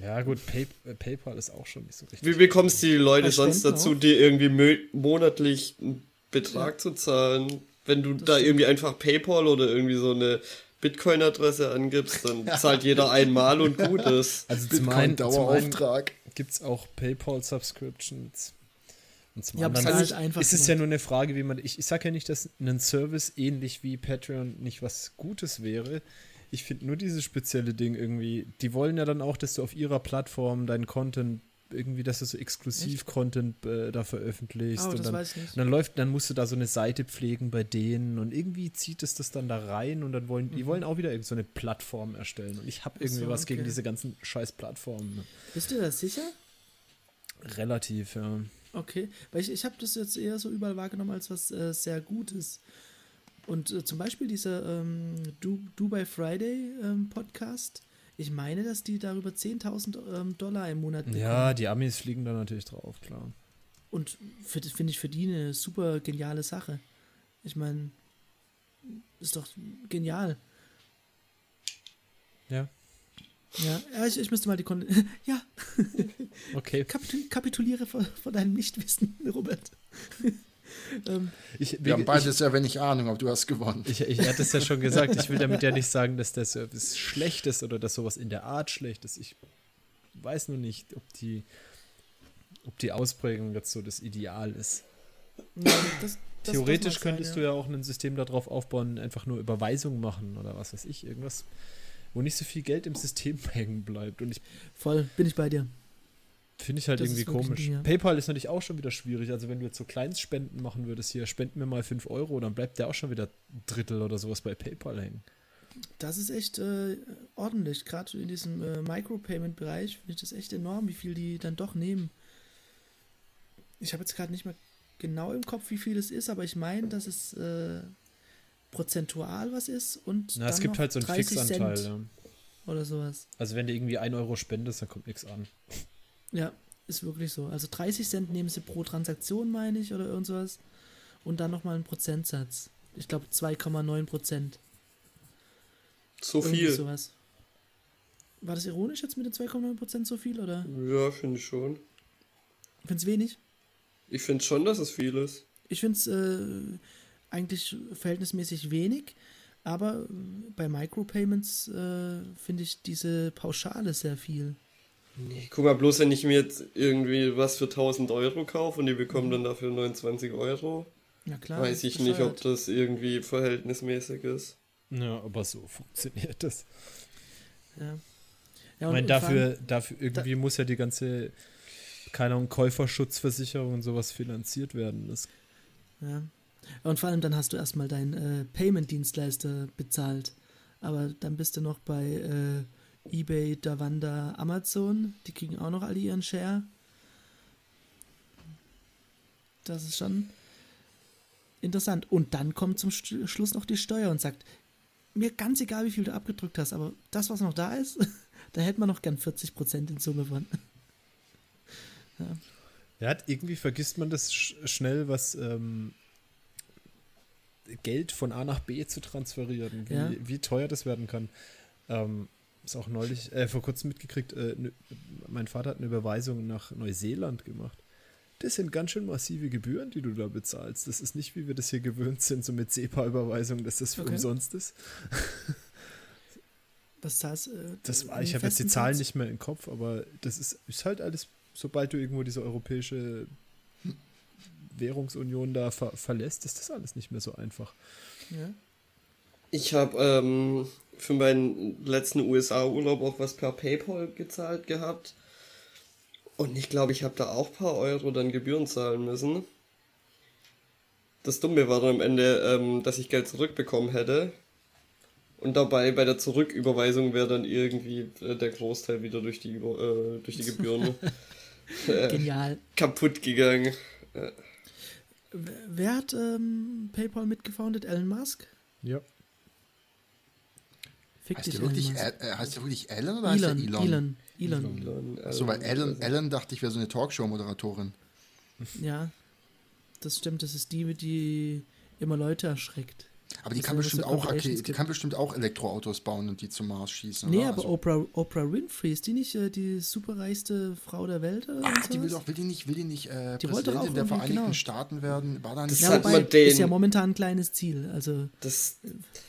Ja, gut, Pay äh, PayPal ist auch schon nicht so richtig. Wie bekommst du die Leute sonst dazu, auch? dir irgendwie monatlich einen Betrag ja. zu zahlen? Wenn du das da stimmt. irgendwie einfach PayPal oder irgendwie so eine Bitcoin-Adresse angibst, dann zahlt jeder einmal und gut ist. Also zum einen, Dauerauftrag. Gibt es auch PayPal-Subscriptions. Und zum ja, anderen ist, halt ist es ja nur eine Frage, wie man. Ich, ich sage ja nicht, dass ein Service ähnlich wie Patreon nicht was Gutes wäre. Ich finde nur dieses spezielle Ding irgendwie, die wollen ja dann auch, dass du auf ihrer Plattform deinen Content irgendwie, dass du so Exklusiv-Content äh, da veröffentlichst. Oh, und, dann, und dann läuft, dann musst du da so eine Seite pflegen bei denen und irgendwie zieht es das dann da rein und dann wollen, mhm. die wollen auch wieder so eine Plattform erstellen. Und ich habe irgendwie so, was okay. gegen diese ganzen scheiß Plattformen. Bist du da sicher? Relativ, ja. Okay, weil ich, ich habe das jetzt eher so überall wahrgenommen als was äh, sehr Gutes. Und äh, zum Beispiel dieser ähm, du, Dubai Friday ähm, Podcast, ich meine, dass die darüber 10.000 ähm, Dollar im Monat bekommen. Ja, die Amis fliegen da natürlich drauf, klar. Und finde ich für die eine super geniale Sache. Ich meine, ist doch genial. Ja. Ja, ja ich, ich müsste mal die Kon Ja. Okay. Kapitul kapituliere vor, vor deinem Nichtwissen, Robert. Ähm, ich, Wir haben beide sehr wenig Ahnung, aber du hast gewonnen. Ich, ich hatte es ja schon gesagt, ich will damit ja nicht sagen, dass der Service schlecht ist oder dass sowas in der Art schlecht ist. Ich weiß nur nicht, ob die, ob die Ausprägung jetzt so das Ideal ist. Ja, das, das Theoretisch könntest sein, ja. du ja auch ein System darauf aufbauen, einfach nur Überweisungen machen oder was weiß ich, irgendwas, wo nicht so viel Geld im System hängen bleibt. Und ich, Voll, bin ich bei dir. Finde ich halt das irgendwie komisch. Ja. PayPal ist natürlich auch schon wieder schwierig. Also wenn du jetzt so Kleinstspenden machen würdest, hier, spenden mir mal 5 Euro, dann bleibt der auch schon wieder ein Drittel oder sowas bei PayPal hängen. Das ist echt äh, ordentlich. Gerade in diesem äh, Micropayment-Bereich finde ich das echt enorm, wie viel die dann doch nehmen. Ich habe jetzt gerade nicht mehr genau im Kopf, wie viel es ist, aber ich meine, dass es äh, prozentual was ist und. Na, es gibt halt so einen Fixanteil. Ja. Oder sowas. Also wenn du irgendwie 1 Euro spendest, dann kommt nichts an. Ja, ist wirklich so. Also 30 Cent nehmen sie pro Transaktion, meine ich, oder irgendwas. Und dann nochmal einen Prozentsatz. Ich glaube 2,9 Prozent. So Irgendwie viel. Sowas. War das ironisch jetzt mit den 2,9 Prozent so viel, oder? Ja, finde ich schon. Find's wenig? Ich finde schon, dass es viel ist. Ich finde es äh, eigentlich verhältnismäßig wenig, aber bei Micropayments äh, finde ich diese Pauschale sehr viel. Nee, guck mal, bloß wenn ich mir jetzt irgendwie was für 1000 Euro kaufe und die bekommen dann dafür 29 Euro, ja, klar, weiß ich nicht, ob das irgendwie verhältnismäßig ist. Ja, aber so funktioniert das. Ja. ja ich meine, dafür, dafür irgendwie da, muss ja die ganze, keine Ahnung, Käuferschutzversicherung und sowas finanziert werden. Das ja. Und vor allem dann hast du erstmal deinen äh, Payment-Dienstleister bezahlt. Aber dann bist du noch bei äh, eBay, Davanda, Amazon. Die kriegen auch noch alle ihren Share. Das ist schon interessant. Und dann kommt zum Schluss noch die Steuer und sagt, mir ganz egal, wie viel du abgedrückt hast, aber das, was noch da ist, da hätte man noch gern 40 Prozent in Summe von. ja. ja, irgendwie vergisst man das sch schnell, was ähm, Geld von A nach B zu transferieren, wie, ja. wie teuer das werden kann. Ähm, ist auch neulich, äh, vor kurzem mitgekriegt, äh, ne, mein Vater hat eine Überweisung nach Neuseeland gemacht. Das sind ganz schön massive Gebühren, die du da bezahlst. Das ist nicht, wie wir das hier gewöhnt sind, so mit SEPA-Überweisung, dass das für okay. umsonst ist. Was zahlst äh, das war, Ich habe jetzt die Zahlen nicht mehr im Kopf, aber das ist, ist halt alles, sobald du irgendwo diese europäische Währungsunion da ver verlässt, ist das alles nicht mehr so einfach. Ja. Ich habe ähm, für meinen letzten USA-Urlaub auch was per PayPal gezahlt gehabt. Und ich glaube, ich habe da auch ein paar Euro dann Gebühren zahlen müssen. Das Dumme war dann am Ende, ähm, dass ich Geld zurückbekommen hätte. Und dabei bei der Zurücküberweisung wäre dann irgendwie äh, der Großteil wieder durch die, äh, durch die Gebühren äh, kaputt gegangen. Äh. Wer hat ähm, PayPal mitgefoundet? Elon Musk? Ja. Fick heißt, der wirklich, äh, heißt der wirklich Elon oder Elon, heißt der Elon? Elon. Elon. Elon. Achso, weil Ellen, Ellen dachte ich wäre so eine Talkshow-Moderatorin. Ja, das stimmt. Das ist die, die immer Leute erschreckt. Aber die kann, bestimmt auch, okay, die kann bestimmt auch Elektroautos bauen und die zum Mars schießen. Nee, oder? aber also. Oprah, Oprah Winfrey, ist die nicht äh, die superreichste Frau der Welt? Ach, die will doch, will die nicht, will die nicht äh, die Präsidentin der Vereinigten genau. Staaten werden? War da nicht das ja, wobei, ist ja momentan ein kleines Ziel. Also das,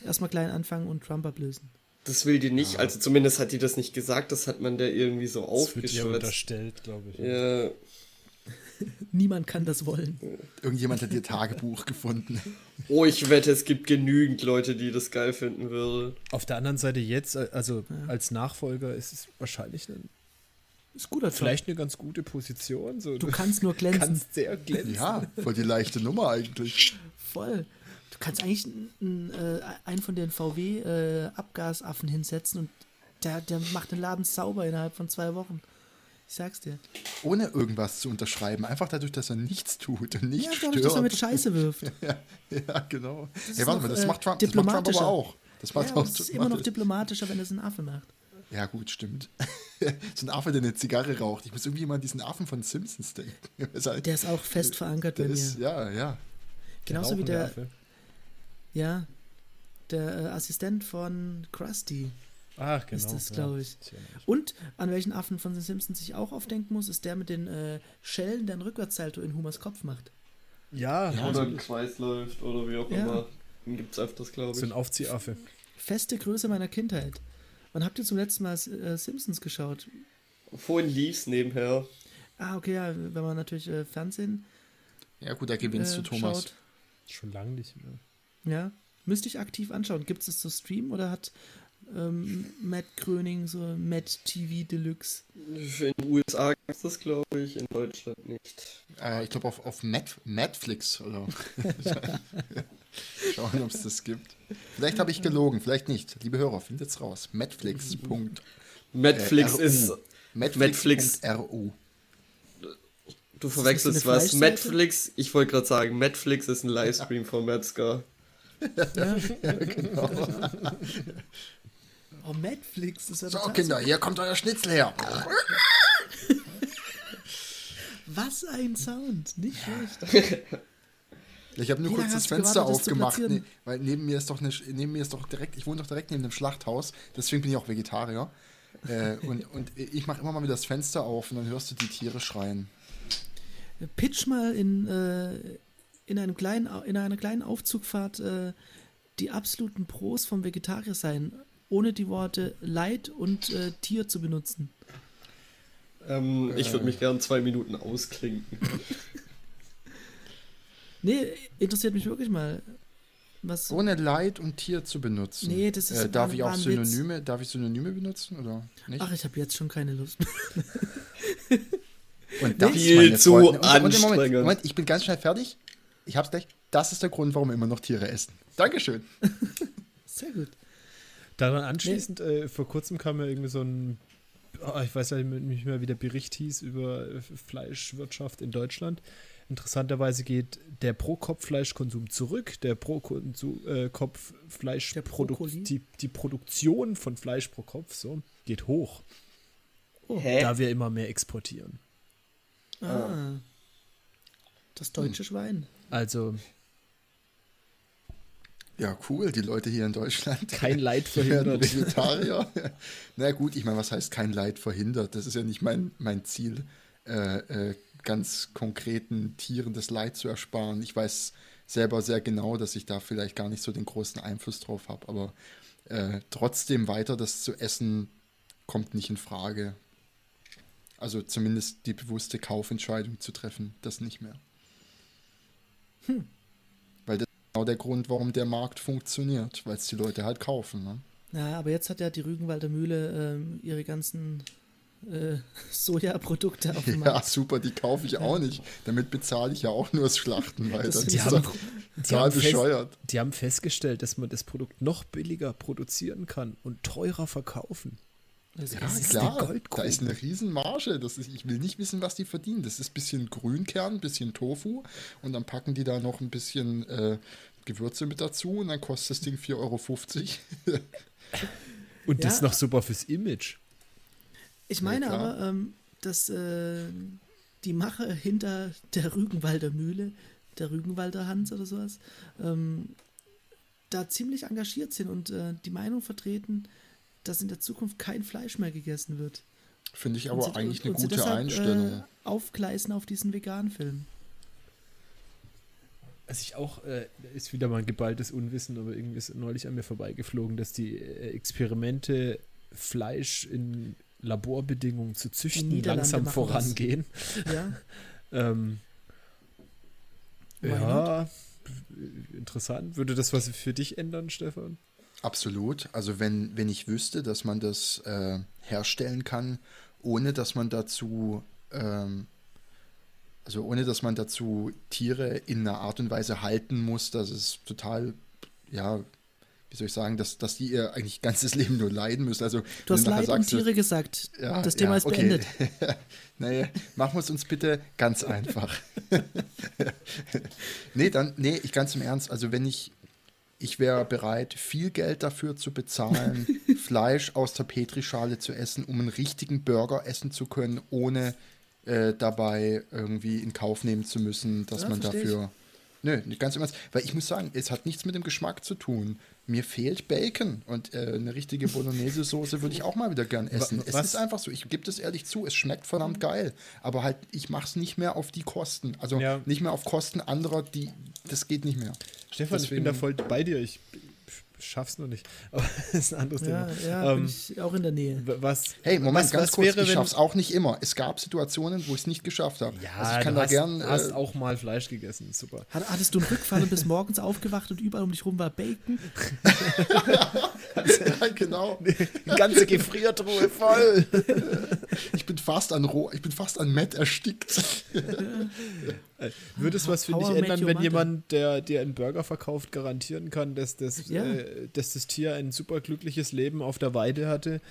erstmal klein anfangen und Trump ablösen. Das will die nicht, ja. also zumindest hat die das nicht gesagt, das hat man der irgendwie so. Das wird unterstellt, glaube ich. Ja. Niemand kann das wollen. Irgendjemand hat ihr Tagebuch gefunden. Oh, ich wette, es gibt genügend Leute, die das geil finden würden. Auf der anderen Seite jetzt, also ja. als Nachfolger ist es wahrscheinlich ein ist guter Vielleicht eine ganz gute Position. So. Du kannst nur glänzen. Du kannst sehr glänzen. Ja, voll die leichte Nummer eigentlich. Voll kannst eigentlich einen, äh, einen von den VW-Abgasaffen äh, hinsetzen und der, der macht den Laden sauber innerhalb von zwei Wochen. Ich sag's dir. Ohne irgendwas zu unterschreiben, einfach dadurch, dass er nichts tut und nicht ja, dadurch, stört. dass er mit Scheiße wirft. ja, ja, genau. Das hey, warte mal, das, äh, macht Trump, das macht Trump aber auch. Das, macht ja, auch das ist immer noch diplomatischer, wenn es ein Affe macht. Ja, gut, stimmt. so ein Affe, der eine Zigarre raucht. Ich muss irgendwie mal an diesen Affen von Simpsons denken. der ist auch fest verankert bei mir. Ist, ja, ja. Genauso wie der, Affe. Ja, der äh, Assistent von Krusty. Ach, genau. Ist das, glaube ich. Ja, Und an welchen Affen von den Simpsons ich auch aufdenken muss, ist der mit den äh, Schellen, der einen Rückwärtssalto in Humors Kopf macht. Ja, ja oder im Kreis läuft oder wie auch ja. immer. Den gibt es öfters, glaube ich. So ein Aufziehaffe. Feste Größe meiner Kindheit. Wann habt ihr zum letzten Mal äh, Simpsons geschaut? Vorhin lief's nebenher. Ah, okay, ja, wenn man natürlich äh, Fernsehen. Ja, gut, da gewinnst du Thomas. Schon lange nicht mehr. Ja, müsste ich aktiv anschauen. Gibt es das zu streamen oder hat ähm, Matt Gröning, so Matt TV Deluxe. In den USA gibt es das, glaube ich, in Deutschland nicht. Äh, ich glaube auf, auf Net Netflix oder. Schauen, ob es das gibt. Vielleicht habe ich gelogen, vielleicht nicht. Liebe Hörer, findet's raus. Netflix. Netflix äh, ist. Netflix. RU. Du verwechselst was. Netflix, ich wollte gerade sagen, Netflix ist ein Livestream von Metzger. Ja, ja genau. Oh, Netflix, ist ja So, Kinder, hier kommt euer Schnitzel her. Was ein Sound, nicht schlecht. Ich habe nur kurz das Fenster gewartet, aufgemacht, ne, weil neben mir ist doch eine, neben mir ist doch direkt, ich wohne doch direkt neben dem Schlachthaus, deswegen bin ich auch Vegetarier. äh, und, und ich mache immer mal wieder das Fenster auf und dann hörst du die Tiere schreien. Pitch mal in, äh, in, einem kleinen, in einer kleinen Aufzugfahrt äh, die absoluten Pros vom Vegetarier sein, ohne die Worte Leid und äh, Tier zu benutzen. Ähm, ich würde mich gern zwei Minuten ausklinken. nee, interessiert mich wirklich mal. Was Ohne Leid und Tier zu benutzen. Nee, das ist äh, Darf ich auch Synonyme, Witz. darf ich Synonyme benutzen oder nicht? Ach, ich habe jetzt schon keine Lust und das Viel zu Freunde, anstrengend. Moment, Moment, ich bin ganz schnell fertig. Ich hab's gleich. Das ist der Grund, warum wir immer noch Tiere essen. Dankeschön. Sehr gut. Daran anschließend, nee. äh, vor kurzem kam ja irgendwie so ein oh, ich weiß ja nicht mehr, wie der Bericht hieß über Fleischwirtschaft in Deutschland. Interessanterweise geht der Pro-Kopf-Fleischkonsum zurück, der Pro-Kopf-Fleisch, die, die Produktion von Fleisch pro Kopf so, geht hoch. Oh. Da wir immer mehr exportieren. Ah. Das deutsche hm. Schwein. Also ja, cool, die Leute hier in Deutschland. Kein Leid verhindert. Vegetarier. Na gut, ich meine, was heißt kein Leid verhindert? Das ist ja nicht mein, mein Ziel, äh, äh, ganz konkreten Tieren das Leid zu ersparen. Ich weiß selber sehr genau, dass ich da vielleicht gar nicht so den großen Einfluss drauf habe, aber äh, trotzdem weiter das zu essen kommt nicht in Frage. Also zumindest die bewusste Kaufentscheidung zu treffen, das nicht mehr. Hm genau der Grund, warum der Markt funktioniert, weil es die Leute halt kaufen. Ne? Ja, aber jetzt hat ja die Rügenwalder Mühle ähm, ihre ganzen äh, Sojaprodukte auf dem Markt. Ja, super, die kaufe ich auch nicht. Damit bezahle ich ja auch nur das Schlachten weiter. Das, die, haben, die, haben bescheuert. Fest, die haben festgestellt, dass man das Produkt noch billiger produzieren kann und teurer verkaufen. Das ja, ist klar, da ist eine Riesenmarge. Das ist, ich will nicht wissen, was die verdienen. Das ist ein bisschen Grünkern, ein bisschen Tofu und dann packen die da noch ein bisschen äh, Gewürze mit dazu und dann kostet das Ding 4,50 Euro. und das ja. noch super fürs Image. Ich meine ja, aber, ähm, dass äh, die Macher hinter der Rügenwalder Mühle, der Rügenwalder Hans oder sowas, ähm, da ziemlich engagiert sind und äh, die Meinung vertreten, dass in der Zukunft kein Fleisch mehr gegessen wird. Finde ich aber sie, eigentlich eine gute deshalb, Einstellung. Äh, aufgleisen auf diesen veganen Film. Also ich auch, äh, ist wieder mal ein geballtes Unwissen, aber irgendwie ist neulich an mir vorbeigeflogen, dass die äh, Experimente, Fleisch in Laborbedingungen zu züchten, langsam vorangehen. Ja. ähm, ja, interessant. Würde das was für dich ändern, Stefan? Absolut. Also wenn, wenn ich wüsste, dass man das äh, herstellen kann, ohne dass man dazu ähm, also ohne dass man dazu Tiere in einer Art und Weise halten muss, dass es total, ja, wie soll ich sagen, dass, dass die ihr eigentlich ganzes Leben nur leiden müssen. Also, du hast Leid und Tiere gesagt. Ja, das Thema ja, ist okay. beendet. naja, machen wir es uns bitte ganz einfach. nee, dann, nee, ich ganz im Ernst. Also wenn ich, ich wäre bereit, viel Geld dafür zu bezahlen, Fleisch aus der Petrischale zu essen, um einen richtigen Burger essen zu können, ohne äh, dabei irgendwie in Kauf nehmen zu müssen, dass ja, man dafür. Ich. Nö, nicht ganz im Ernst. Weil ich muss sagen, es hat nichts mit dem Geschmack zu tun. Mir fehlt Bacon und äh, eine richtige Bolognese-Soße würde ich auch mal wieder gern essen. Was? Es ist einfach so, ich gebe das ehrlich zu, es schmeckt verdammt geil. Aber halt, ich mache es nicht mehr auf die Kosten. Also ja. nicht mehr auf Kosten anderer, die, das geht nicht mehr. Stefan, Deswegen, ich bin da voll bei dir. Ich schaff's noch nicht. Aber das ist ein anderes ja, Thema. Ja, ähm, bin ich auch in der Nähe. Was, hey, Moment, was, ganz was kurz, wäre, ich schaff's auch nicht immer. Es gab Situationen, wo ich es nicht geschafft habe. Ja, also ich kann du da hast, gern. hast äh, auch mal Fleisch gegessen, super. Hattest du einen Rückfall und bist morgens aufgewacht und überall um dich rum war Bacon? ja, genau. Eine ganze Gefriertruhe voll. ich bin fast an Roh, ich bin fast an Matt erstickt. Würde es was für dich ändern, wenn jemand, der dir einen Burger verkauft, garantieren kann, dass das, ja. äh, dass das Tier ein superglückliches Leben auf der Weide hatte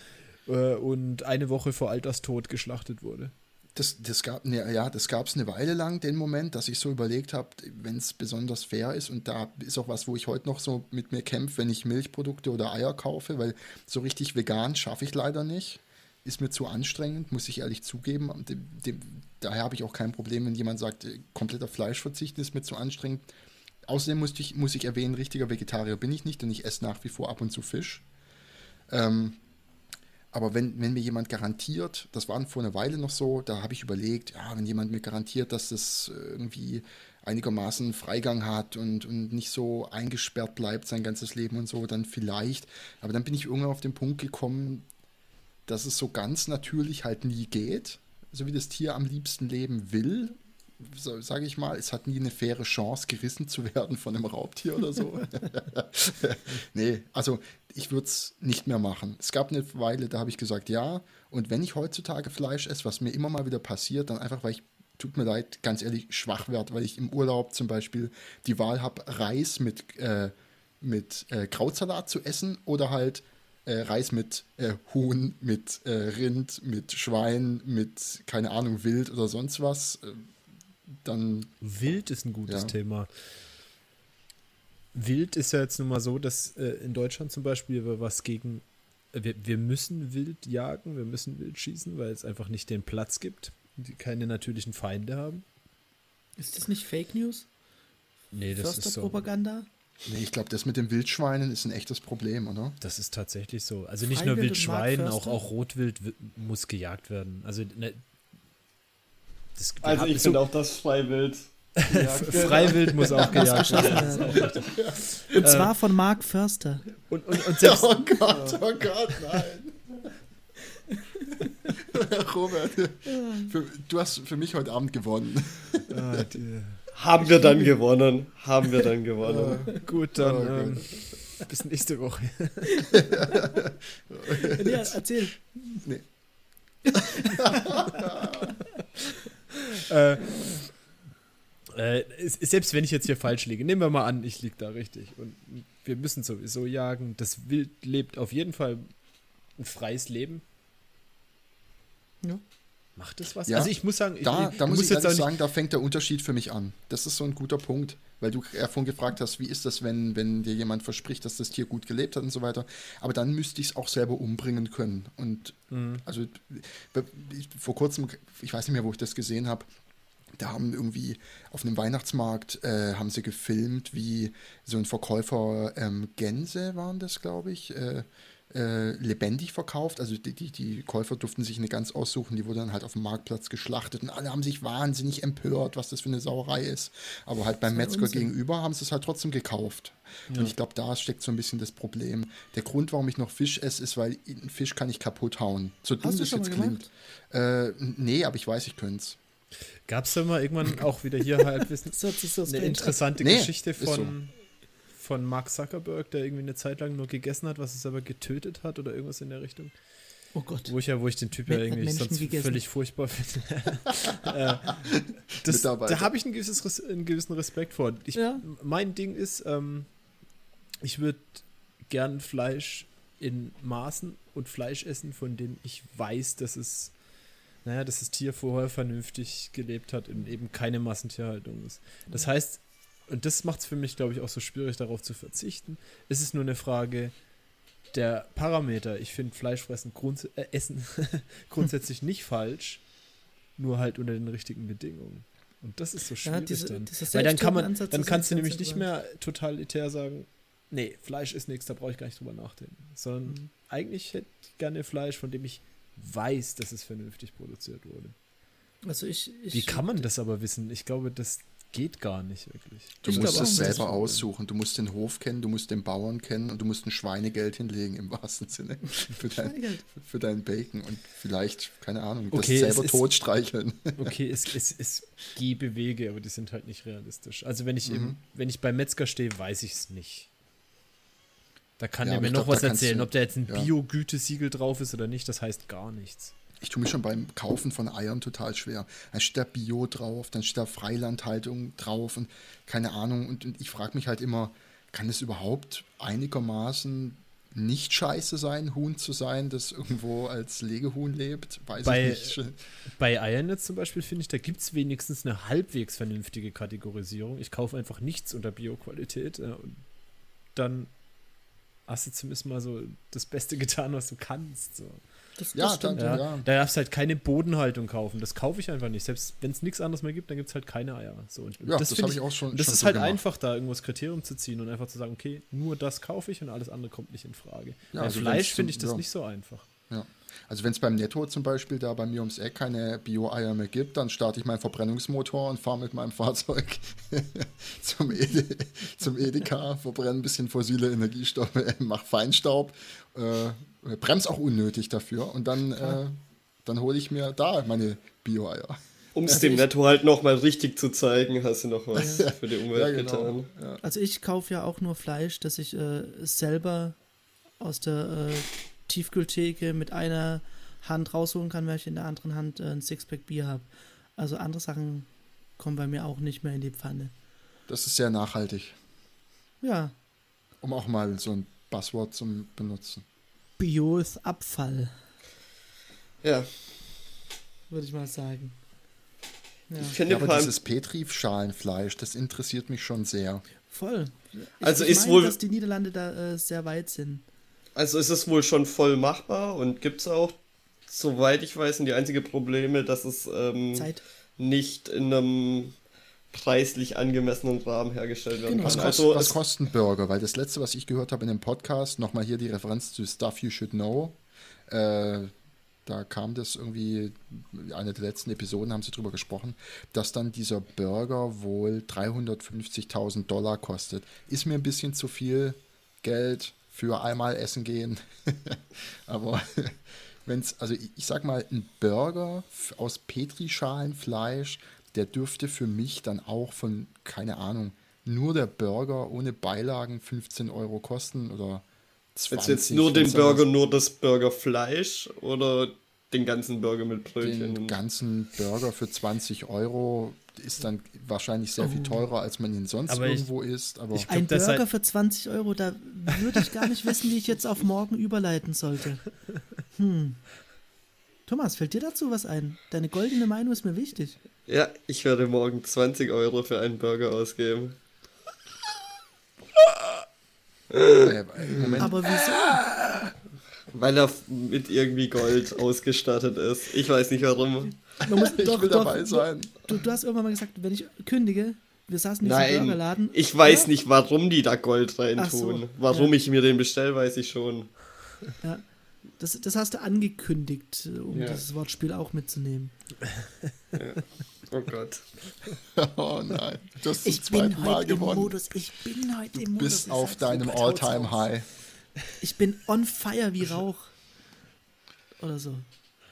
äh, und eine Woche vor Alterstod geschlachtet wurde? Das, das gab ne, ja, das gab es eine Weile lang, den Moment, dass ich so überlegt habe, wenn es besonders fair ist und da ist auch was, wo ich heute noch so mit mir kämpfe, wenn ich Milchprodukte oder Eier kaufe, weil so richtig vegan schaffe ich leider nicht. Ist mir zu anstrengend, muss ich ehrlich zugeben. Dem, dem, daher habe ich auch kein Problem, wenn jemand sagt, äh, kompletter Fleischverzicht ist mir zu anstrengend. Außerdem muss ich, muss ich erwähnen, richtiger Vegetarier bin ich nicht und ich esse nach wie vor ab und zu Fisch. Ähm, aber wenn, wenn mir jemand garantiert, das war vor einer Weile noch so, da habe ich überlegt, ja, wenn jemand mir garantiert, dass das irgendwie einigermaßen Freigang hat und, und nicht so eingesperrt bleibt sein ganzes Leben und so, dann vielleicht. Aber dann bin ich irgendwann auf den Punkt gekommen, dass es so ganz natürlich halt nie geht, so wie das Tier am liebsten leben will so, sage ich mal, es hat nie eine faire Chance, gerissen zu werden von einem Raubtier oder so. nee, also ich würde es nicht mehr machen. Es gab eine Weile, da habe ich gesagt, ja. Und wenn ich heutzutage Fleisch esse, was mir immer mal wieder passiert, dann einfach, weil ich, tut mir leid, ganz ehrlich, schwach werde, weil ich im Urlaub zum Beispiel die Wahl habe, Reis mit, äh, mit äh, Krautsalat zu essen oder halt äh, Reis mit äh, Huhn, mit äh, Rind, mit Schwein, mit, keine Ahnung, Wild oder sonst was. Äh, dann. Wild ist ein gutes ja. Thema. Wild ist ja jetzt nun mal so, dass äh, in Deutschland zum Beispiel wir was gegen. Äh, wir, wir müssen Wild jagen, wir müssen Wild schießen, weil es einfach nicht den Platz gibt, die keine natürlichen Feinde haben. Ist das nicht Fake News? Nee, das ist so. Propaganda? Nee, ich glaube, das mit den Wildschweinen ist ein echtes Problem, oder? Das ist tatsächlich so. Also nicht Freiwild nur Wildschwein, auch, auch Rotwild muss gejagt werden. Also ne, das, also ich finde auch das Freiwild. Freiwild muss auch gejagt werden. und zwar von Mark Förster. Und, und, und selbst oh Gott, oh Gott, nein. Robert, für, du hast für mich heute Abend gewonnen. Ah, haben wir dann gewonnen. Haben wir dann gewonnen. Oh, gut, dann oh, ähm, bis nächste Woche. ja, erzähl. Nee. äh, äh, selbst wenn ich jetzt hier falsch liege, nehmen wir mal an, ich liege da richtig. Und wir müssen sowieso jagen. Das Wild lebt auf jeden Fall ein freies Leben. Ja. Macht das was? Ja, also ich muss sagen, ich, da, da muss ich jetzt sagen, da fängt der Unterschied für mich an. Das ist so ein guter Punkt, weil du vorhin gefragt hast, wie ist das, wenn, wenn dir jemand verspricht, dass das Tier gut gelebt hat und so weiter. Aber dann müsste ich es auch selber umbringen können. Und mhm. also vor kurzem, ich weiß nicht mehr, wo ich das gesehen habe, da haben irgendwie auf einem Weihnachtsmarkt äh, haben sie gefilmt, wie so ein Verkäufer ähm, Gänse waren das, glaube ich, äh, äh, lebendig verkauft. Also die, die, die, Käufer durften sich eine Gans aussuchen, die wurde dann halt auf dem Marktplatz geschlachtet und alle haben sich wahnsinnig empört, was das für eine Sauerei ist. Aber halt beim Metzger Unsinn. gegenüber haben sie es halt trotzdem gekauft. Ja. Und ich glaube, da steckt so ein bisschen das Problem. Der Grund, warum ich noch Fisch esse, ist, weil einen Fisch kann ich kaputt hauen. So dumm das jetzt klingt. Äh, nee, aber ich weiß, ich könnte es. Gab es da mal irgendwann auch wieder hier halt wissen, eine interessante nee, Geschichte von, von Mark Zuckerberg, der irgendwie eine Zeit lang nur gegessen hat, was es aber getötet hat oder irgendwas in der Richtung. Oh Gott. Wo ich ja, wo ich den Typ ja irgendwie Menschen sonst gegessen. völlig furchtbar finde. äh, das, da habe ich ein gewisses, einen gewissen Respekt vor. Ich, ja. Mein Ding ist, ähm, ich würde gern Fleisch in Maßen und Fleisch essen, von dem ich weiß, dass es naja, dass das Tier vorher vernünftig gelebt hat und eben keine Massentierhaltung ist. Das heißt, und das macht es für mich, glaube ich, auch so schwierig, darauf zu verzichten. Es ist nur eine Frage der Parameter. Ich finde Fleischfressen grunds äh, Essen grundsätzlich nicht falsch, nur halt unter den richtigen Bedingungen. Und das ist so schwierig ja, diese, dann. Weil dann kann man, dann kannst du nämlich nicht mehr totalitär sagen, nee, Fleisch ist nichts, da brauche ich gar nicht drüber nachdenken. Sondern mhm. eigentlich hätte ich gerne Fleisch, von dem ich weiß, dass es vernünftig produziert wurde. Also ich, ich Wie kann man das aber wissen? Ich glaube, das geht gar nicht wirklich. Du ich musst es selber aussuchen. Du musst den Hof kennen, du musst den Bauern kennen und du musst ein Schweinegeld hinlegen im wahrsten Sinne für dein, für dein Bacon und vielleicht, keine Ahnung, okay, das selber tot streicheln. Okay, es, es, es gäbe Wege, aber die sind halt nicht realistisch. Also wenn ich, mhm. im, wenn ich beim Metzger stehe, weiß ich es nicht. Da kann ja, er mir noch glaub, was erzählen. Du, Ob da jetzt ein ja. Bio-Gütesiegel drauf ist oder nicht, das heißt gar nichts. Ich tue mich schon beim Kaufen von Eiern total schwer. Dann steht da Bio drauf, dann steht da Freilandhaltung drauf und keine Ahnung. Und, und ich frage mich halt immer, kann es überhaupt einigermaßen nicht scheiße sein, Huhn zu sein, das irgendwo als Legehuhn lebt? Weiß bei, ich nicht. Bei Eiern jetzt zum Beispiel finde ich, da gibt es wenigstens eine halbwegs vernünftige Kategorisierung. Ich kaufe einfach nichts unter Bio-Qualität. Äh, dann hast du zumindest mal so das Beste getan, was du kannst. So. Das, ja, das stimmt. Ja, ja. Da darfst du halt keine Bodenhaltung kaufen. Das kaufe ich einfach nicht. Selbst wenn es nichts anderes mehr gibt, dann gibt es halt keine Eier. So, und ja, das, das habe ich auch schon. Das schon ist so halt gemacht. einfach, da irgendwas Kriterium zu ziehen und einfach zu sagen, okay, nur das kaufe ich und alles andere kommt nicht in Frage. Ja, Bei also Fleisch finde ich das nicht so einfach. Ja. Also wenn es beim Netto zum Beispiel da bei mir ums Eck keine Bio-Eier mehr gibt, dann starte ich meinen Verbrennungsmotor und fahre mit meinem Fahrzeug zum, Ede zum Edeka, verbrenne ein bisschen fossile Energiestoffe, mache Feinstaub, äh, bremse auch unnötig dafür und dann, äh, dann hole ich mir da meine Bio-Eier. Um es dem Netto halt nochmal richtig zu zeigen, hast du noch was für die Umwelt ja, genau. getan. Ja. Also ich kaufe ja auch nur Fleisch, das ich äh, selber aus der äh, Tiefkühltheke mit einer Hand rausholen kann, weil ich in der anderen Hand äh, ein Sixpack Bier habe. Also andere Sachen kommen bei mir auch nicht mehr in die Pfanne. Das ist sehr nachhaltig. Ja. Um auch mal so ein Buzzword zu benutzen. Bio ist Abfall. Ja. Würde ich mal sagen. Ja. Ich finde ja, aber dieses Petri-Schalenfleisch, das interessiert mich schon sehr. Voll. Ich, also ich ist meine, wohl, dass die Niederlande da äh, sehr weit sind. Also ist es wohl schon voll machbar und gibt es auch, soweit ich weiß, sind die einzige Probleme, dass es ähm, nicht in einem preislich angemessenen Rahmen hergestellt werden genau. kann. Was, kost, also, was kosten Burger? Weil das letzte, was ich gehört habe in dem Podcast, nochmal hier die Referenz zu Stuff You Should Know, äh, da kam das irgendwie, eine der letzten Episoden haben sie drüber gesprochen, dass dann dieser Burger wohl 350.000 Dollar kostet. Ist mir ein bisschen zu viel Geld für einmal essen gehen. Aber wenn es, also ich, ich sag mal, ein Burger aus Petrischalenfleisch, der dürfte für mich dann auch von, keine Ahnung, nur der Burger ohne Beilagen 15 Euro kosten oder 20. Jetzt, jetzt nur den Burger, nur das Burgerfleisch oder den ganzen Burger mit Brötchen? Den ganzen Burger für 20 Euro ist dann wahrscheinlich sehr viel oh. teurer, als man ihn sonst aber irgendwo ich, isst. Aber ein Burger für 20 Euro, da würde ich gar nicht wissen, wie ich jetzt auf morgen überleiten sollte. Hm. Thomas, fällt dir dazu was ein? Deine goldene Meinung ist mir wichtig. Ja, ich werde morgen 20 Euro für einen Burger ausgeben. Moment. Aber wieso? Weil er mit irgendwie Gold ausgestattet ist. Ich weiß nicht warum. Man muss, ich doch, will doch, dabei sein. Du, du, hast irgendwann mal gesagt, wenn ich kündige, wir saßen nicht Nein, im Burgerladen. Ich weiß ja? nicht, warum die da Gold rein tun. So, warum ja. ich mir den bestelle, weiß ich schon. Ja, das, das hast du angekündigt, um ja. dieses Wortspiel auch mitzunehmen. Ja. Oh Gott. oh nein. Du hast ich bin Mal heute gewonnen. im Modus. Ich bin heute im Modus. Bis auf deinem All-Time-High. Ich bin on fire wie Rauch. Oder so.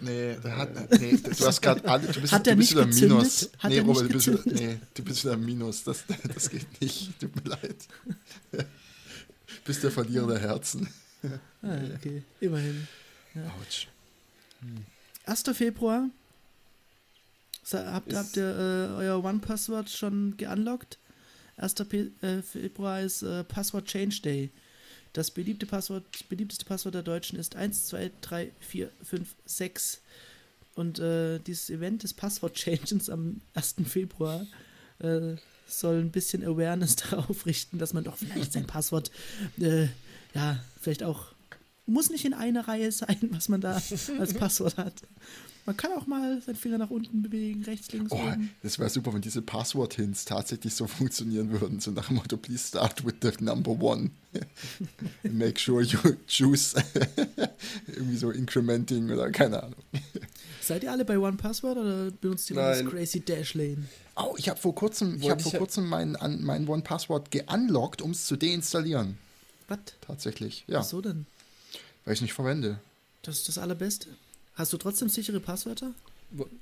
Nee, der hat, nee, du hast gerade alle, du bist, hat du bist wieder gezündet? Minus. Hat nee, Robert, du bist, nee, du bist wieder Minus. Das, das geht nicht. Tut mir leid. Du bist der Verlierer der Herzen. Ah, okay, immerhin. Ja. Autsch. 1. Februar. Habt, habt ihr äh, euer One-Password schon geunlockt? 1. P äh, Februar ist äh, Passwort Change Day. Das beliebte Passwort, beliebteste Passwort der Deutschen ist 1, 2, 3, 4, 5, 6. Und äh, dieses Event des Passwort-Changens am 1. Februar äh, soll ein bisschen Awareness darauf richten, dass man doch vielleicht sein Passwort, äh, ja, vielleicht auch, muss nicht in einer Reihe sein, was man da als Passwort hat. Man kann auch mal seinen Finger nach unten bewegen, rechts, links, oh, oben. Das wäre super, wenn diese Passwort-Hints tatsächlich so funktionieren würden. So nach dem Motto, please start with the number one. Make sure you choose. Irgendwie so incrementing oder keine Ahnung. Seid ihr alle bei One Password oder benutzt ihr das Crazy Dashlane? Oh, ich habe vor kurzem, ich hab vor kurzem mein, mein One Password geunlockt, um es zu deinstallieren. Was? Tatsächlich, ja. Wieso denn? Weil ich es nicht verwende. Das ist das Allerbeste. Hast du trotzdem sichere Passwörter?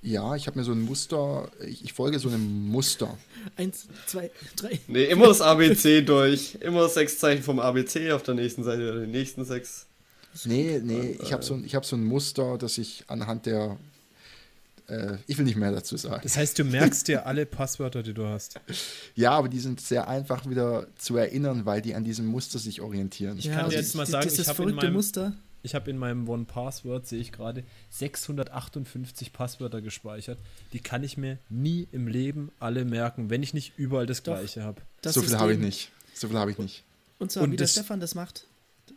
Ja, ich habe mir so ein Muster, ich, ich, folge so einem Muster. Eins, zwei, drei. Nee, immer das ABC durch. Immer sechs Zeichen vom ABC, auf der nächsten Seite die nächsten sechs. Nee, nee, ich habe so, hab so ein Muster, das ich anhand der. Äh, ich will nicht mehr dazu sagen. Das heißt, du merkst dir alle Passwörter, die du hast. Ja, aber die sind sehr einfach wieder zu erinnern, weil die an diesem Muster sich orientieren. Ich ja, kann dir jetzt mal sagen, ich habe in meinem Muster ich habe in meinem One Password, sehe ich gerade, 658 Passwörter gespeichert. Die kann ich mir nie im Leben alle merken, wenn ich nicht überall das Doch, gleiche habe. So viel habe ich nicht. So viel habe ich nicht. Und zwar, Und wie der Stefan das macht.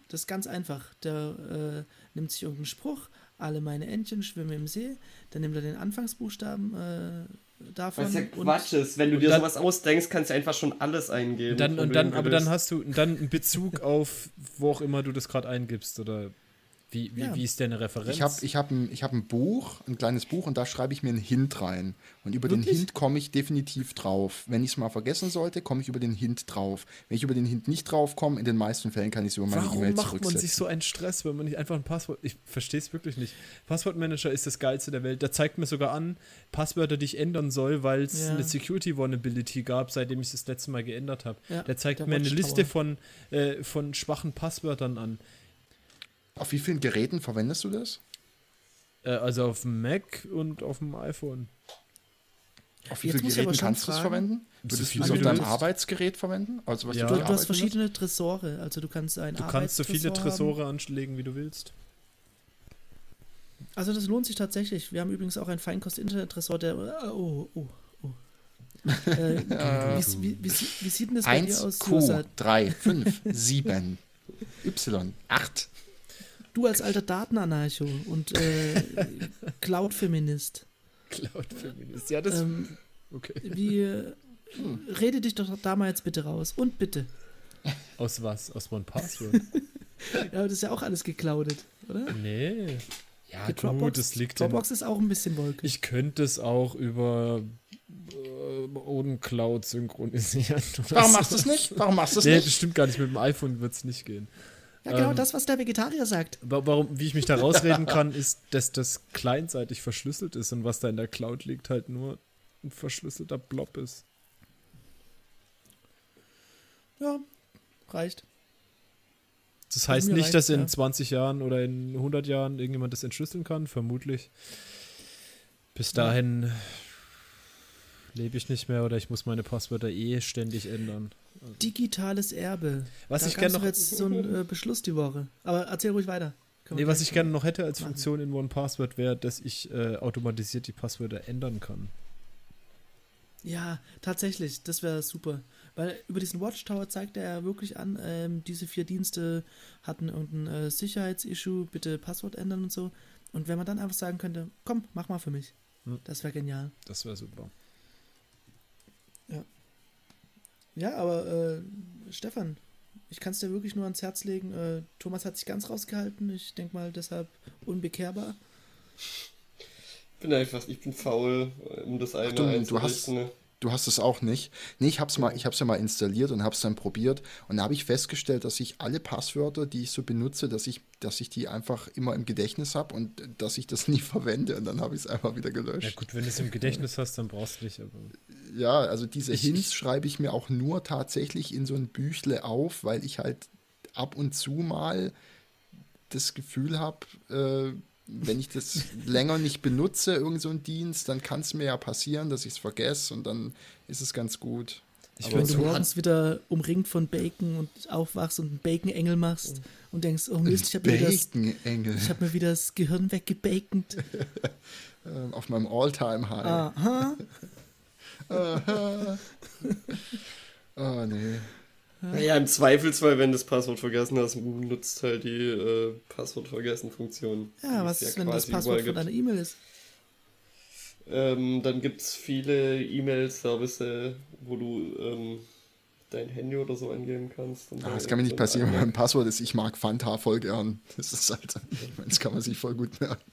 Das ist ganz einfach. Der äh, nimmt sich irgendeinen Spruch, alle meine Entchen schwimmen im See, dann nimmt er den Anfangsbuchstaben äh, davon. Was ja Quatsch ist. Wenn du dir dann, sowas ausdenkst, kannst du einfach schon alles eingeben. Dann, und dann, aber dann hast du dann einen Bezug auf, wo auch immer du das gerade eingibst oder wie, wie, ja. wie ist deine Referenz? Ich habe ich hab ein, hab ein Buch, ein kleines Buch, und da schreibe ich mir einen Hint rein. Und über Wirklich? den Hint komme ich definitiv drauf. Wenn ich es mal vergessen sollte, komme ich über den Hint drauf. Wenn ich über den Hint nicht drauf komme, in den meisten Fällen kann ich es über meine E-Mail zurücksetzen. Warum macht man sich so einen Stress, wenn man nicht einfach ein Passwort... Ich verstehe es wirklich nicht. Passwortmanager ist das Geilste der Welt. Der zeigt mir sogar an, Passwörter, die ich ändern soll, weil es ja. eine Security Vulnerability gab, seitdem ich es das letzte Mal geändert habe. Ja, der zeigt der mir eine Liste von, äh, von schwachen Passwörtern an. Auf wie vielen Geräten verwendest du das? Äh, also auf dem Mac und auf dem iPhone. Auf wie vielen Geräten kannst du es verwenden? Würdest du es auf deinem Arbeitsgerät verwenden? Also was ja. du, du hast verschiedene Tresore, also du kannst ein Du kannst so viele Tresore haben. anlegen, wie du willst. Also das lohnt sich tatsächlich. Wir haben übrigens auch ein Feinkost-Internet-Tresor, der... Oh, oh, oh. äh, wie, wie, wie, wie, sieht denn das bei 1, dir aus? Q, 3, 5, 7, Y, 8. Du als alter Datenanarcho und äh, Cloud-Feminist. Cloud-Feminist, ja, das. Ähm, okay. Wie, hm. Rede dich doch da mal jetzt bitte raus. Und bitte. Aus was? Aus One Password? ja, aber das ist ja auch alles gecloudet, oder? Nee. Ja, Die Dropbox, gut, das liegt Dropbox in, ist auch ein bisschen wolkig. Ich könnte es auch über äh, Oden Cloud synchronisieren. Warum machst du es nicht? Warum machst du es nee, nicht? Das stimmt gar nicht. Mit dem iPhone wird es nicht gehen. Ja, genau ähm, das, was der Vegetarier sagt. Warum, wie ich mich da rausreden kann, ist, dass das kleinseitig verschlüsselt ist und was da in der Cloud liegt, halt nur ein verschlüsselter Blob ist. Ja, reicht. Das heißt nicht, reicht, dass in ja. 20 Jahren oder in 100 Jahren irgendjemand das entschlüsseln kann, vermutlich. Bis dahin ja. lebe ich nicht mehr oder ich muss meine Passwörter eh ständig ändern. Digitales Erbe. Was da ich gerne noch jetzt so einen äh, Beschluss die Woche. Aber erzähl ruhig weiter. Nee, was ich gerne noch hätte als machen. Funktion in One Password wäre, dass ich äh, automatisiert die Passwörter ändern kann. Ja, tatsächlich, das wäre super. Weil über diesen Watchtower zeigt er ja wirklich an, ähm, diese vier Dienste hatten irgendein äh, Sicherheitsissue, bitte Passwort ändern und so. Und wenn man dann einfach sagen könnte, komm, mach mal für mich. Hm. Das wäre genial. Das wäre super. Ja. Ja, aber äh, Stefan, ich kann es dir wirklich nur ans Herz legen. Äh, Thomas hat sich ganz rausgehalten. Ich denke mal deshalb unbekehrbar. Ich bin einfach, ich bin faul, um das eine Ach, du, du hast, ne? Du hast es auch nicht. Nee, ich habe es mal, ich habe ja mal installiert und habe es dann probiert und da habe ich festgestellt, dass ich alle Passwörter, die ich so benutze, dass ich, dass ich die einfach immer im Gedächtnis habe und dass ich das nie verwende und dann habe ich es einfach wieder gelöscht. Ja gut, wenn du es im Gedächtnis hast, dann brauchst du nicht. Aber ja, also diese ich, Hints schreibe ich mir auch nur tatsächlich in so ein Büchle auf, weil ich halt ab und zu mal das Gefühl habe, äh, wenn ich das länger nicht benutze, irgend so einen Dienst, dann kann es mir ja passieren, dass ich es vergesse und dann ist es ganz gut. Ich wenn du morgens wieder umringt von Bacon und aufwachst und einen Bacon-Engel machst und denkst, oh Mist, ich habe mir, hab mir wieder das Gehirn weggebakend. Ähm, auf meinem All-Time-High. Aha. Aha. oh, nee. Naja, im Zweifelsfall, wenn du das Passwort vergessen hast, nutzt halt die äh, Passwort vergessen Funktion. Ja, was ist, wenn das Passwort von deiner E-Mail ist? Ähm, dann gibt es viele E-Mail-Services, wo du ähm, dein Handy oder so eingeben kannst. Ah, das kann mir nicht passieren, wenn mein Passwort ist, ich mag Fanta voll gern. Das ist halt, das kann man sich voll gut merken.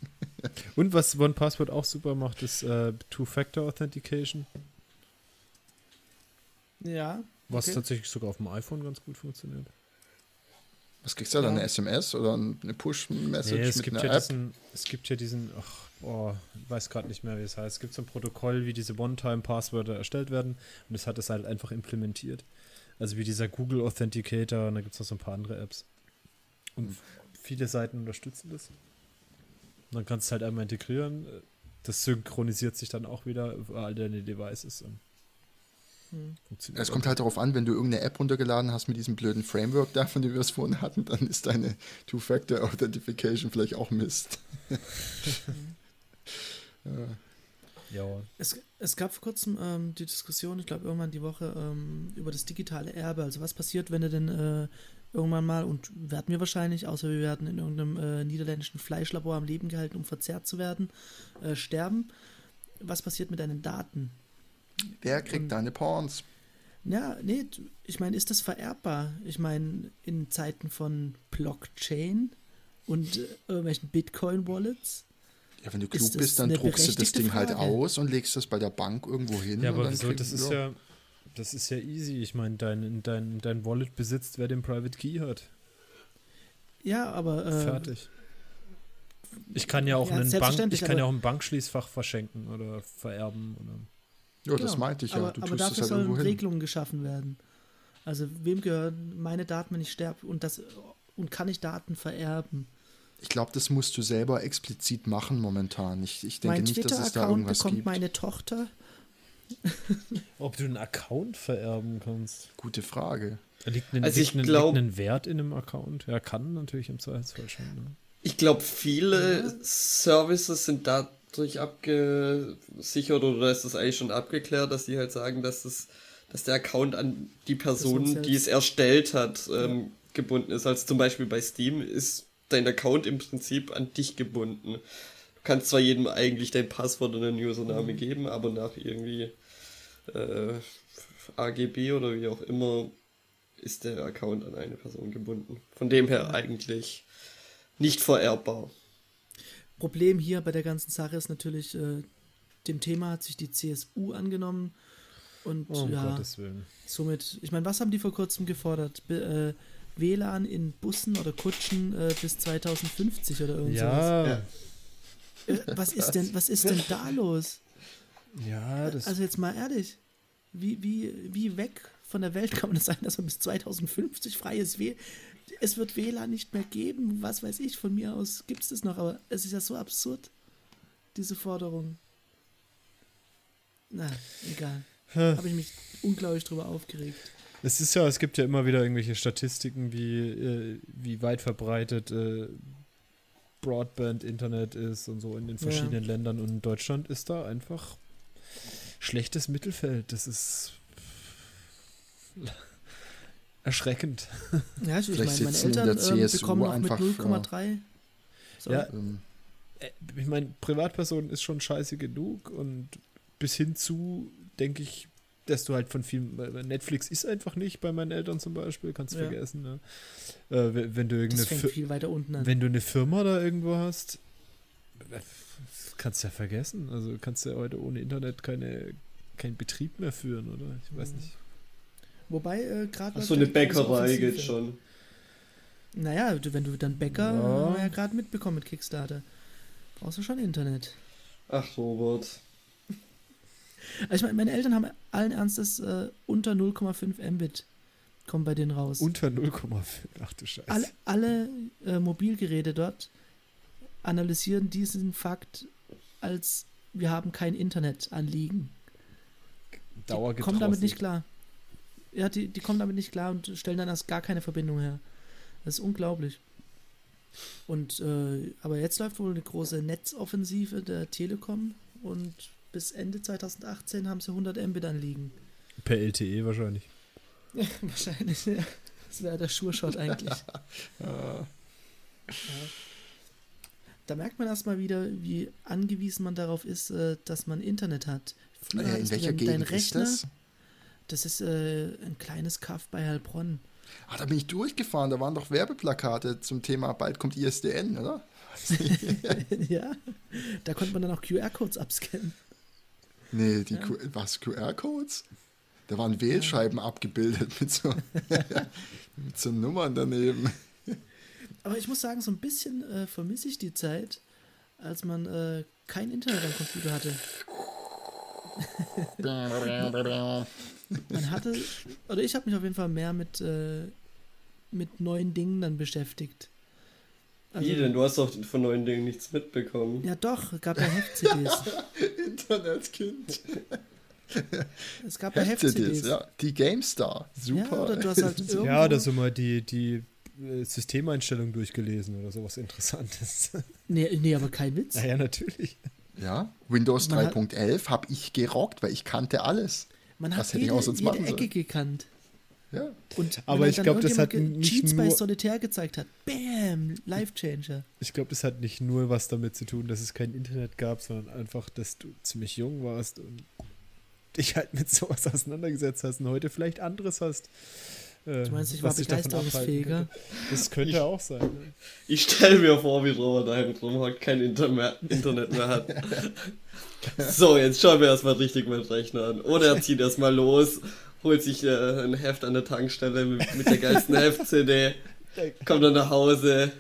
Und was OnePassword auch super macht, ist äh, Two-Factor Authentication. Ja. Was okay. tatsächlich sogar auf dem iPhone ganz gut funktioniert. Was kriegst du da? Ja. Eine SMS oder eine Push-Message nee, es mit gibt einer ja App? Diesen, es gibt ja diesen, ach, oh, ich weiß gerade nicht mehr, wie es heißt. Es gibt so ein Protokoll, wie diese One-Time-Passwörter erstellt werden und es hat es halt einfach implementiert. Also wie dieser Google Authenticator und da gibt es noch so ein paar andere Apps. Und viele Seiten unterstützen das. Und dann kannst du es halt einmal integrieren. Das synchronisiert sich dann auch wieder über all deine Devices. Und hm. Es kommt halt darauf an, wenn du irgendeine App runtergeladen hast mit diesem blöden Framework da, von dem wir es vorhin hatten, dann ist deine Two-Factor-Authentification vielleicht auch Mist. ja. Es, es gab vor kurzem ähm, die Diskussion, ich glaube irgendwann die Woche, ähm, über das digitale Erbe. Also was passiert, wenn du denn äh, irgendwann mal, und werden wir wahrscheinlich, außer wir werden in irgendeinem äh, niederländischen Fleischlabor am Leben gehalten, um verzehrt zu werden, äh, sterben. Was passiert mit deinen Daten? Wer kriegt und, deine Porns? Ja, nee, ich meine, ist das vererbbar? Ich meine, in Zeiten von Blockchain und äh, irgendwelchen Bitcoin-Wallets. Ja, wenn du klug bist, dann druckst du das Ding halt Frage. halt aus und legst das bei der Bank irgendwo hin. Ja, aber wieso? Das ist ja, das ist ja easy. Ich meine, dein, dein, dein Wallet besitzt, wer den Private Key hat. Ja, aber. Äh, Fertig. Ich kann ja auch ja, einen Bank, ich kann ja auch ein Bankschließfach verschenken oder vererben. Oder ja, genau. das meinte ich ja. Aber, du aber dafür halt sollen Regelungen geschaffen werden. Also wem gehören meine Daten, wenn ich sterbe und das und kann ich Daten vererben? Ich glaube, das musst du selber explizit machen momentan. Ich, ich denke mein nicht, dass es da irgendwas bekommt gibt. meine Tochter. Ob du einen Account vererben kannst? Gute Frage. Liegt ein, also liegt, ein, glaub, liegt ein Wert in einem Account? Ja, kann natürlich im Zweifelsfall schon. Ne? Ich glaube, viele ja. Services sind da durch abgesichert oder ist das eigentlich schon abgeklärt, dass die halt sagen, dass das, dass der Account an die Person, die es erstellt hat, ähm, ja. gebunden ist. Also zum Beispiel bei Steam ist dein Account im Prinzip an dich gebunden. Du kannst zwar jedem eigentlich dein Passwort und einen Username mhm. geben, aber nach irgendwie äh, AGB oder wie auch immer ist der Account an eine Person gebunden. Von dem her eigentlich nicht vererbbar. Problem hier bei der ganzen Sache ist natürlich, äh, dem Thema hat sich die CSU angenommen. Und oh, ja, somit, ich meine, was haben die vor kurzem gefordert? Be, äh, WLAN in Bussen oder Kutschen äh, bis 2050 oder irgendwas. Ja. ja. Äh, was ist denn, was ist denn da los? Ja, das. Also jetzt mal ehrlich, wie, wie, wie weg von der Welt kann man das sein, dass man bis 2050 freies WLAN es wird WLAN nicht mehr geben, was weiß ich, von mir aus gibt es das noch, aber es ist ja so absurd, diese Forderung. Na, egal. Habe ich mich unglaublich drüber aufgeregt. Es ist ja, es gibt ja immer wieder irgendwelche Statistiken, wie, äh, wie weit verbreitet äh, Broadband-Internet ist und so in den verschiedenen ja. Ländern. Und in Deutschland ist da einfach schlechtes Mittelfeld. Das ist erschreckend. Ja, ich meine, meine Eltern ähm, bekommen noch mit 0,3. So. Ja, ähm. Äh, ich meine, Privatpersonen ist schon scheiße genug und bis hin zu, denke ich, dass du halt von vielen, Netflix ist einfach nicht bei meinen Eltern zum Beispiel, kannst du ja. vergessen. Ne? Äh, wenn du irgendeine viel weiter unten an. Wenn du eine Firma da irgendwo hast, äh, kannst du ja vergessen. Also kannst du ja heute ohne Internet keine, keinen Betrieb mehr führen, oder? Ich weiß mhm. nicht. Wobei äh, gerade. So eine Bäckerei geht schon. Naja, wenn du dann Bäcker, ja. haben wir ja gerade mitbekommen mit Kickstarter. Brauchst du schon Internet. Ach, Robert. Also ich meine, meine Eltern haben allen Ernstes äh, unter 0,5 Mbit kommen bei denen raus. Unter 0,5, ach du Scheiße. Alle, alle äh, Mobilgeräte dort analysieren diesen Fakt als wir haben kein Internet anliegen. Dauergetroffen. Kommen damit nicht klar. Ja, die, die kommen damit nicht klar und stellen dann erst gar keine Verbindung her. Das ist unglaublich. Und äh, aber jetzt läuft wohl eine große Netzoffensive der Telekom und bis Ende 2018 haben sie 100 Mbit anliegen. Per LTE wahrscheinlich. Ja, wahrscheinlich, ja. Das wäre der Sure-Shot eigentlich. ja. Ja. Da merkt man erstmal wieder, wie angewiesen man darauf ist, äh, dass man Internet hat. Früher äh, in welcher Gegend Rechner, ist das? Das ist äh, ein kleines Kaff bei Heilbronn. Ah, da bin ich durchgefahren. Da waren doch Werbeplakate zum Thema bald kommt ISDN, oder? ja, da konnte man dann auch QR-Codes abscannen. Nee, die ja. was, QR-Codes? Da waren Wählscheiben ja. abgebildet mit so, mit so Nummern daneben. Aber ich muss sagen, so ein bisschen äh, vermisse ich die Zeit, als man äh, kein Internet am Computer hatte. Man hatte, oder ich habe mich auf jeden Fall mehr mit, äh, mit neuen Dingen dann beschäftigt. Also, Wie denn? Du hast doch von neuen Dingen nichts mitbekommen. Ja doch, es gab ja Heft-CDs. Internetkind. Es gab ja Heft-CDs. ja. Die GameStar, super. Ja, oder du hast halt irgendwo... ja, da sind mal die, die äh, Systemeinstellung durchgelesen oder sowas Interessantes. Nee, nee aber kein Witz. Ja, ja natürlich. Ja, Windows 3.11 habe ich gerockt, weil ich kannte alles. Man hat jede, jede Ecke gekannt. Ja. Und aber ich glaube, das hat nicht Cheats nur, bei Solitär gezeigt hat. Bam, Life Changer. Ich glaube, das hat nicht nur was damit zu tun, dass es kein Internet gab, sondern einfach, dass du ziemlich jung warst und dich halt mit sowas auseinandergesetzt hast und heute vielleicht anderes hast. Du meinst, ich war begeisterungsfähiger? Das könnte ich, auch sein. Ne? Ich stelle mir vor, wie Robert daheim drum kein Inter Internet mehr hat. so, jetzt schauen wir erstmal richtig mit Rechner an. Oder er zieht erstmal los, holt sich äh, ein Heft an der Tankstelle mit, mit der geilsten Heft-CD, kommt dann nach Hause.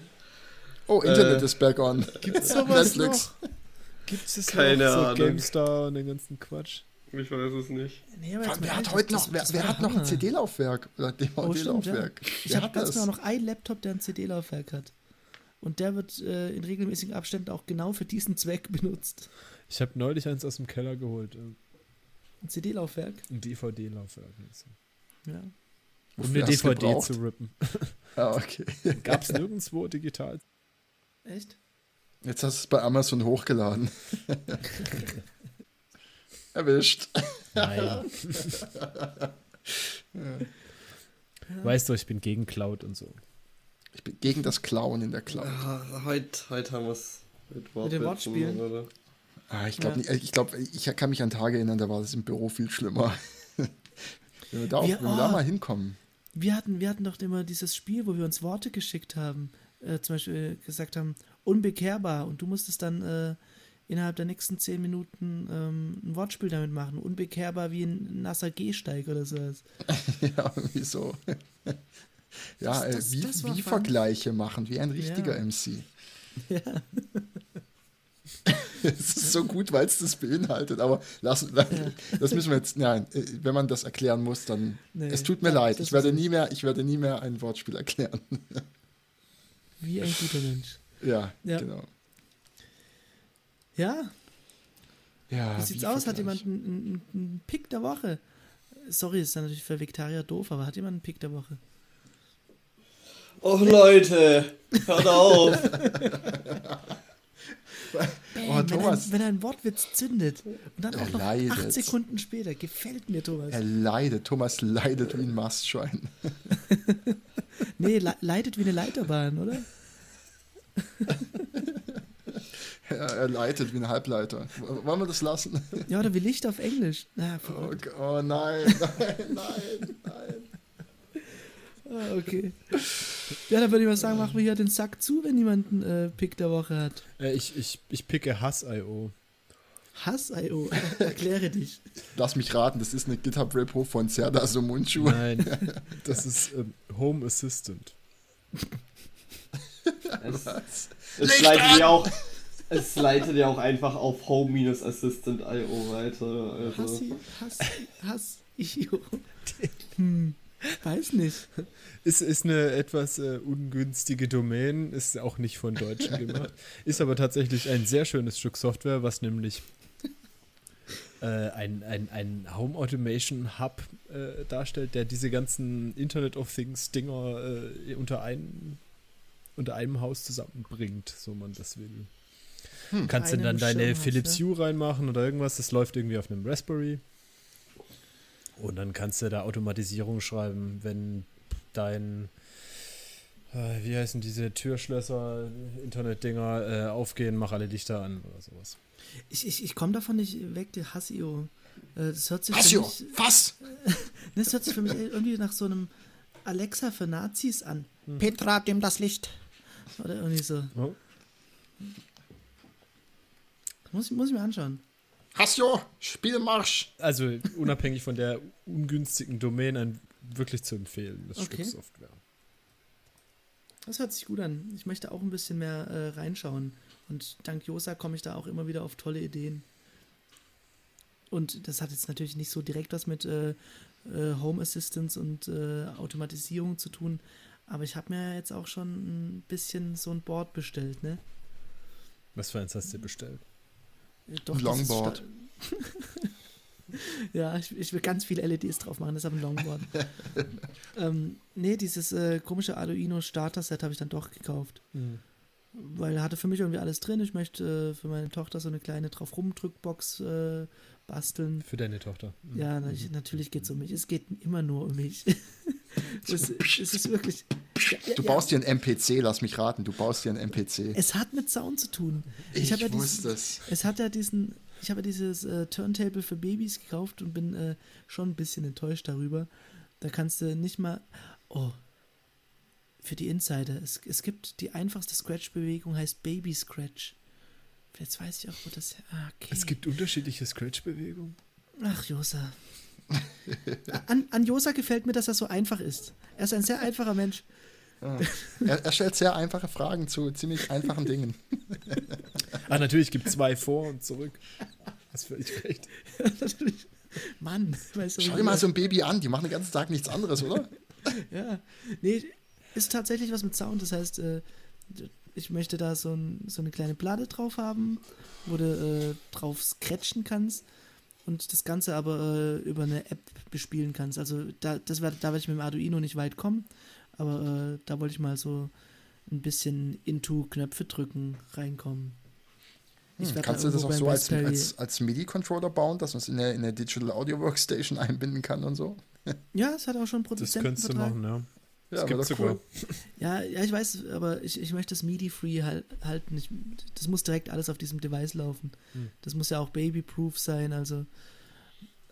Oh, Internet äh, ist back on. Gibt's sowas Netflix. noch? Gibt's es Keine noch? So Ahnung. GameStar und den ganzen Quatsch? Ich weiß es nicht. Nee, wer hat heute noch, wer, wer hat noch ein CD-Laufwerk oder DVD-Laufwerk? Oh, ja. Ich habe ganz genau noch einen Laptop, der ein CD-Laufwerk hat. Und der wird äh, in regelmäßigen Abständen auch genau für diesen Zweck benutzt. Ich habe neulich eins aus dem Keller geholt. Ein CD-Laufwerk? Ein DVD-Laufwerk. Ja. Um eine DVD zu rippen. Ah, okay. Gab es nirgendwo digital. Echt? Jetzt hast du es bei Amazon hochgeladen. Erwischt. Nein. Weißt du, ich bin gegen Cloud und so. Ich bin gegen das Klauen in der Cloud. Ja, heute, heute haben wir es mit, mit den Wortspielen. Oder? Ah, ich glaube, ja. ich, glaub, ich kann mich an Tage erinnern, da war das im Büro viel schlimmer. wenn wir da, auch, wir, wenn wir da oh, mal hinkommen. Wir hatten, wir hatten doch immer dieses Spiel, wo wir uns Worte geschickt haben. Äh, zum Beispiel gesagt haben, unbekehrbar. Und du musstest dann äh, innerhalb der nächsten zehn Minuten ähm, ein Wortspiel damit machen. Unbekehrbar wie ein nasser Gehsteig oder sowas. ja, wieso? ja, das, das, wie, das wie Vergleiche machen, wie ein richtiger ja. MC. Ja. es ist so gut, weil es das beinhaltet, aber lass, ja. das müssen wir jetzt, nein, wenn man das erklären muss, dann, nee, es tut mir ja, leid, ich werde, nie mehr, ich werde nie mehr ein Wortspiel erklären. Wie ein guter Mensch. Ja, ja. genau. Ja. Ja. Wie sieht's wie aus? Hat jemand einen, einen, Pick der Woche? Sorry, ist natürlich für Vegetarier doof, aber hat jemand einen Pick der Woche? Och Leute, hört auf. Bam, oh, Thomas. Wenn, ein, wenn ein Wortwitz zündet und dann auch noch leidet. acht Sekunden später, gefällt mir Thomas. Er leidet. Thomas leidet wie ein Mastschwein. nee, le leidet wie eine Leiterbahn, oder? er, er leitet wie ein Halbleiter. Wollen wir das lassen? Ja, oder wie Licht auf Englisch. Na, oh, oh, nein, nein, nein, nein. Ah, okay. Ja, dann würde ich mal sagen, machen wir hier den Sack zu, wenn jemand einen äh, Pick der Woche hat. Äh, ich, ich, ich picke Hass.io. Hass.io? Erkläre dich. Lass mich raten, das ist eine GitHub-Repo von Serda Somunchu. Nein, das ist ähm, Home Assistant. Es, es leitet ja auch, es leitet ja auch einfach auf home-assistant.io weiter. Also. Hassi, Hass, Hass, Io. Hm, weiß nicht. Ist, ist eine etwas äh, ungünstige Domain, ist auch nicht von Deutschen gemacht. Ist aber tatsächlich ein sehr schönes Stück Software, was nämlich äh, ein, ein, ein Home Automation Hub äh, darstellt, der diese ganzen Internet of Things Dinger äh, unter einen unter einem Haus zusammenbringt, so man das will. Hm. Kannst du dann deine Schirm Philips? Hue reinmachen oder irgendwas, das läuft irgendwie auf einem Raspberry. Und dann kannst du da Automatisierung schreiben, wenn dein, äh, wie heißen diese Türschlösser, Internetdinger äh, aufgehen, mach alle Lichter an oder sowas. Ich, ich, ich komme davon nicht weg, der Hasio. Äh, das hört sich Hasio, mich, was? das hört sich für mich irgendwie nach so einem Alexa für Nazis an. Hm. Petra, dem das Licht. Oder irgendwie so. Oh. Muss, muss ich mir anschauen. Hasjo, Spielmarsch! Also unabhängig von der ungünstigen Domain ein wirklich zu empfehlen, das okay. Stück Software. Das hört sich gut an. Ich möchte auch ein bisschen mehr äh, reinschauen. Und dank Josa komme ich da auch immer wieder auf tolle Ideen. Und das hat jetzt natürlich nicht so direkt was mit äh, äh, Home Assistance und äh, Automatisierung zu tun. Aber ich habe mir jetzt auch schon ein bisschen so ein Board bestellt, ne? Was für eins hast du bestellt? Doch, Longboard. ja, ich, ich, will ganz viele LEDs drauf machen, aber ein Longboard. ähm, nee, dieses äh, komische Arduino Starter-Set habe ich dann doch gekauft. Mhm. Weil er hatte für mich irgendwie alles drin. Ich möchte äh, für meine Tochter so eine kleine drauf rumdrückbox äh, basteln. Für deine Tochter. Mhm. Ja, na, ich, natürlich geht es um mich. Es geht immer nur um mich. es, es, ist wirklich. Ja, ja, du baust ja. dir einen MPC, lass mich raten. Du baust dir einen MPC. Es hat mit Sound zu tun. Ich, ich ja wusste es. Es hat ja diesen. Ich habe ja dieses äh, Turntable für Babys gekauft und bin äh, schon ein bisschen enttäuscht darüber. Da kannst du nicht mal. Oh, für die Insider. Es, es gibt die einfachste Scratch-Bewegung, heißt Baby Scratch. Jetzt weiß ich auch, wo das. Ah, okay. Es gibt unterschiedliche Scratch-Bewegungen. Ach, Josa. an, an Josa gefällt mir, dass er so einfach ist. Er ist ein sehr einfacher Mensch. Ah. Er, er, stellt sehr einfache Fragen zu ziemlich einfachen Dingen. ah, natürlich gibt es zwei vor und zurück. Hast völlig recht. Mann, weißt du, Schau dir mal so ein Baby an, die machen den ganzen Tag nichts anderes, oder? ja. Nee, ist tatsächlich was mit Sound. Das heißt, äh, ich möchte da so, ein, so, eine kleine Platte drauf haben, wo du äh, drauf scratchen kannst und das Ganze aber äh, über eine App bespielen kannst. Also da, das wär, da werde ich mit dem Arduino nicht weit kommen, aber äh, da wollte ich mal so ein bisschen into Knöpfe drücken reinkommen. Hm, kannst du das auch so als, als, als MIDI-Controller bauen, dass man es in eine, in eine Digital Audio Workstation einbinden kann und so? ja, es hat auch schon Produzenten. Das könntest du machen, ja. Ja, das gibt sogar. Cool. Ja, ja, ich weiß, aber ich, ich möchte das MIDI-free halt, halten. Ich, das muss direkt alles auf diesem Device laufen. Hm. Das muss ja auch baby-proof sein, also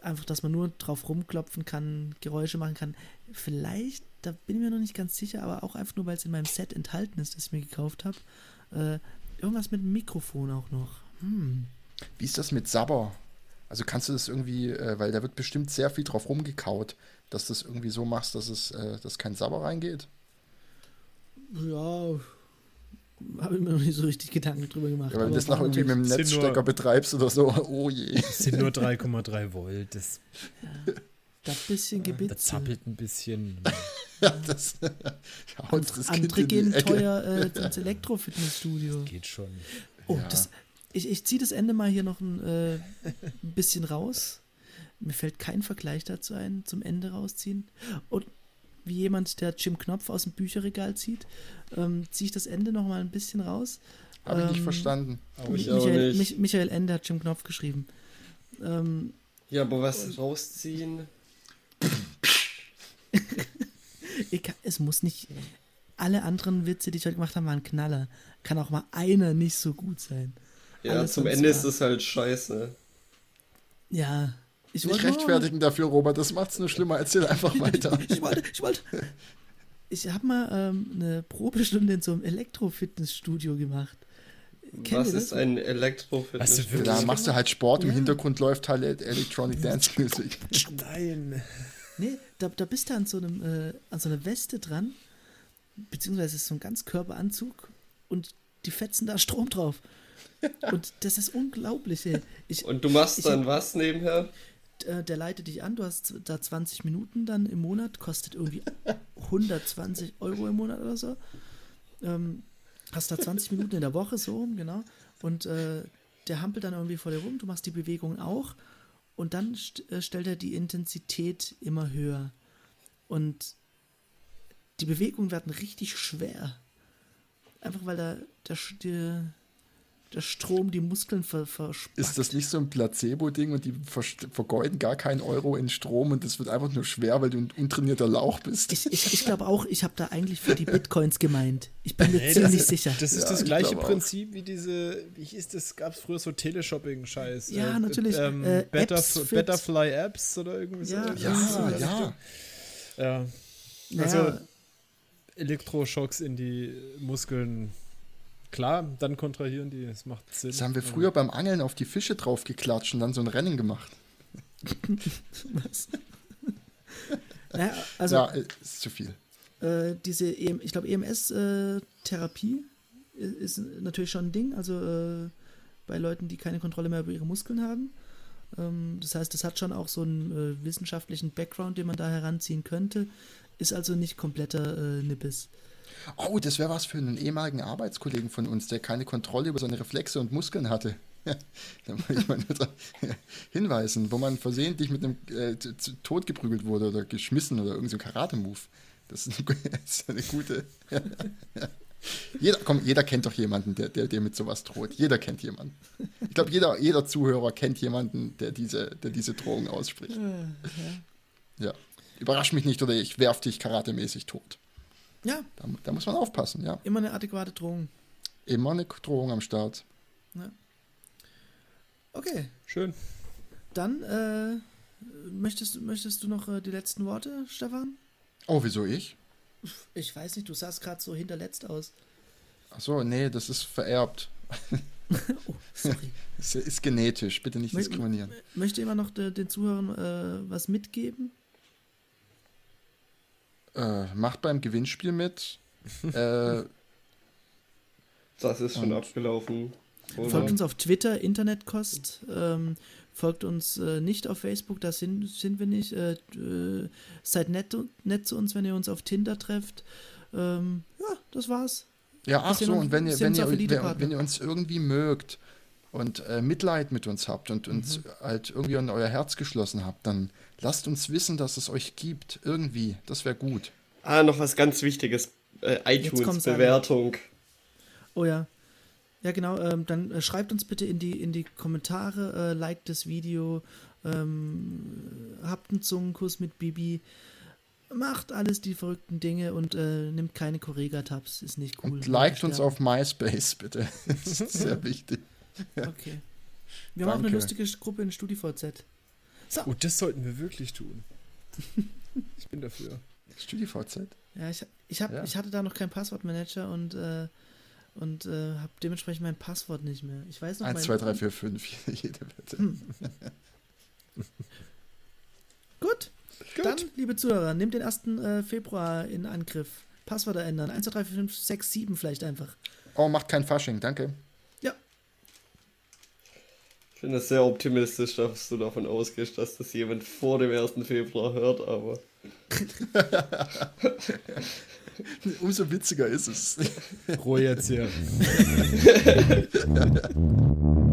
einfach, dass man nur drauf rumklopfen kann, Geräusche machen kann. Vielleicht, da bin ich mir noch nicht ganz sicher, aber auch einfach nur, weil es in meinem Set enthalten ist, das ich mir gekauft habe. Äh, irgendwas mit dem Mikrofon auch noch. Hm. Wie ist das mit Sabber? Also kannst du das irgendwie, äh, weil da wird bestimmt sehr viel drauf rumgekaut dass du das irgendwie so machst, dass es äh, dass kein Sabber reingeht? Ja, habe ich mir noch nicht so richtig Gedanken drüber gemacht. Ja, wenn du das noch irgendwie mit dem Netzstecker nur, betreibst oder so, oh je. Das sind nur 3,3 Volt. Das, ja, das bisschen Gebitze. Das zappelt ein bisschen. ja, das Und, Andere gehen teuer äh, ins Elektrofitnessstudio. Geht schon. Oh, ja. das, ich, ich ziehe das Ende mal hier noch ein, äh, ein bisschen raus. Mir fällt kein Vergleich dazu ein, zum Ende rausziehen. Und wie jemand, der Jim Knopf aus dem Bücherregal zieht, ähm, ziehe ich das Ende noch mal ein bisschen raus. Habe ich nicht ähm, verstanden. Ich Michael, nicht. Michael Ende hat Jim Knopf geschrieben. Ähm, ja, aber was rausziehen? kann, es muss nicht. Alle anderen Witze, die ich heute gemacht habe, waren Knaller. Kann auch mal einer nicht so gut sein. Ja, Alles zum Ende ist es halt scheiße. Ja, ich nicht rechtfertigen mal, dafür, Robert. Das macht es nur schlimmer. Erzähl einfach weiter. ich wollte, ich wollte. Ich habe mal ähm, eine Probestunde in so einem Elektro-Fitnessstudio gemacht. Kennt Was ist ein Elektro-Fitnessstudio? Da machst du halt Sport, ja. im Hintergrund läuft halt Electronic Dance Music. Nein. Nee, da, da bist du an so, einem, äh, an so einer Weste dran, beziehungsweise ist so ein Ganzkörperanzug und die fetzen da Strom drauf. Und das ist unglaublich. Ey. Ich, und du machst ich, dann was nebenher? Äh, der leitet dich an, du hast da 20 Minuten dann im Monat, kostet irgendwie 120 Euro im Monat oder so. Ähm, hast da 20 Minuten in der Woche so, genau. Und äh, der hampelt dann irgendwie vor dir rum, du machst die Bewegung auch und dann st äh, stellt er die Intensität immer höher. Und die Bewegungen werden richtig schwer. Einfach weil da der, der, der Strom die Muskeln ver verspackt. Ist das nicht so ein Placebo-Ding und die ver vergeuden gar keinen Euro in Strom und das wird einfach nur schwer, weil du ein untrainierter Lauch bist? Ich, ich, ich glaube auch, ich habe da eigentlich für die Bitcoins gemeint. Ich bin mir nee, ziemlich das, sicher. Das ist ja, das gleiche Prinzip auch. wie diese, wie ist das, gab es früher so Teleshopping-Scheiß? Ja, äh, natürlich. Ähm, äh, Better, Apps Betterfly Apps oder irgendwie ja, so. Ja, ja. ja. ja. Also Elektroschocks in die Muskeln klar, dann kontrahieren die, es macht Sinn. Das haben wir früher beim Angeln auf die Fische drauf geklatscht und dann so ein Rennen gemacht. Was? naja, also, ja, ist zu viel. Äh, diese, EM, ich glaube, EMS-Therapie äh, ist natürlich schon ein Ding, also äh, bei Leuten, die keine Kontrolle mehr über ihre Muskeln haben. Ähm, das heißt, das hat schon auch so einen äh, wissenschaftlichen Background, den man da heranziehen könnte. Ist also nicht kompletter äh, Nippes. Oh, das wäre was für einen ehemaligen Arbeitskollegen von uns, der keine Kontrolle über seine Reflexe und Muskeln hatte. da muss ich mal nur hinweisen, wo man versehentlich mit einem äh, Tod geprügelt wurde oder geschmissen oder irgendein so Karate-Move. Das, das ist eine gute. jeder, komm, jeder kennt doch jemanden, der, der dir mit sowas droht. Jeder kennt jemanden. Ich glaube, jeder, jeder Zuhörer kennt jemanden, der diese, der diese Drohung ausspricht. Ja. Überrasch mich nicht oder ich werf dich karatemäßig tot. Ja. Da, da, muss man aufpassen, ja. Immer eine adäquate Drohung. Immer eine Drohung am Start. Ja. Okay. Schön. Dann äh, möchtest, möchtest du noch äh, die letzten Worte, Stefan? Oh, wieso ich? Ich weiß nicht, du sahst gerade so hinterletzt aus. Ach so, nee, das ist vererbt. oh, sorry. Es ist genetisch, bitte nicht diskriminieren. Möchte jemand noch de, den Zuhörern äh, was mitgeben? Äh, macht beim Gewinnspiel mit. äh, das ist schon abgelaufen. Oder? Folgt uns auf Twitter, Internetkost. Ähm, folgt uns äh, nicht auf Facebook, da sind, sind wir nicht. Äh, äh, seid nett, nett zu uns, wenn ihr uns auf Tinder trefft. Ähm, ja, das war's. Ja, ach so, und wenn ihr, wenn, ihr, wenn, wenn ihr uns irgendwie mögt und äh, Mitleid mit uns habt und uns mhm. halt irgendwie an euer Herz geschlossen habt, dann lasst uns wissen, dass es euch gibt. Irgendwie. Das wäre gut. Ah, noch was ganz Wichtiges. Äh, iTunes-Bewertung. Oh ja. Ja, genau. Ähm, dann äh, schreibt uns bitte in die, in die Kommentare, äh, liked das Video, ähm, habt einen Zungenkuss mit Bibi, macht alles die verrückten Dinge und äh, nimmt keine Correga-Tabs, ist nicht cool. Und liked uns auf MySpace, bitte. Das ist sehr wichtig. Okay. Wir haben auch eine lustige Gruppe in StudiVZ. So. Oh, das sollten wir wirklich tun. ich bin dafür. StudiVZ? Ja, ich, ich, hab, ja. ich hatte da noch keinen Passwortmanager und äh, und äh, habe dementsprechend mein Passwort nicht mehr. Ich weiß noch 1, 2, 3, 4, 5, jede Wette. Hm. Gut. Gut. Dann, liebe Zuhörer, nehmt den 1. Äh, Februar in Angriff. Passwörter ändern. 1, 2, 3, 4, 5, 6, 7 vielleicht einfach. Oh, macht kein Fasching, danke. Ich finde es sehr optimistisch, dass du davon ausgehst, dass das jemand vor dem 1. Februar hört, aber. Umso witziger ist es. Ruhe jetzt hier.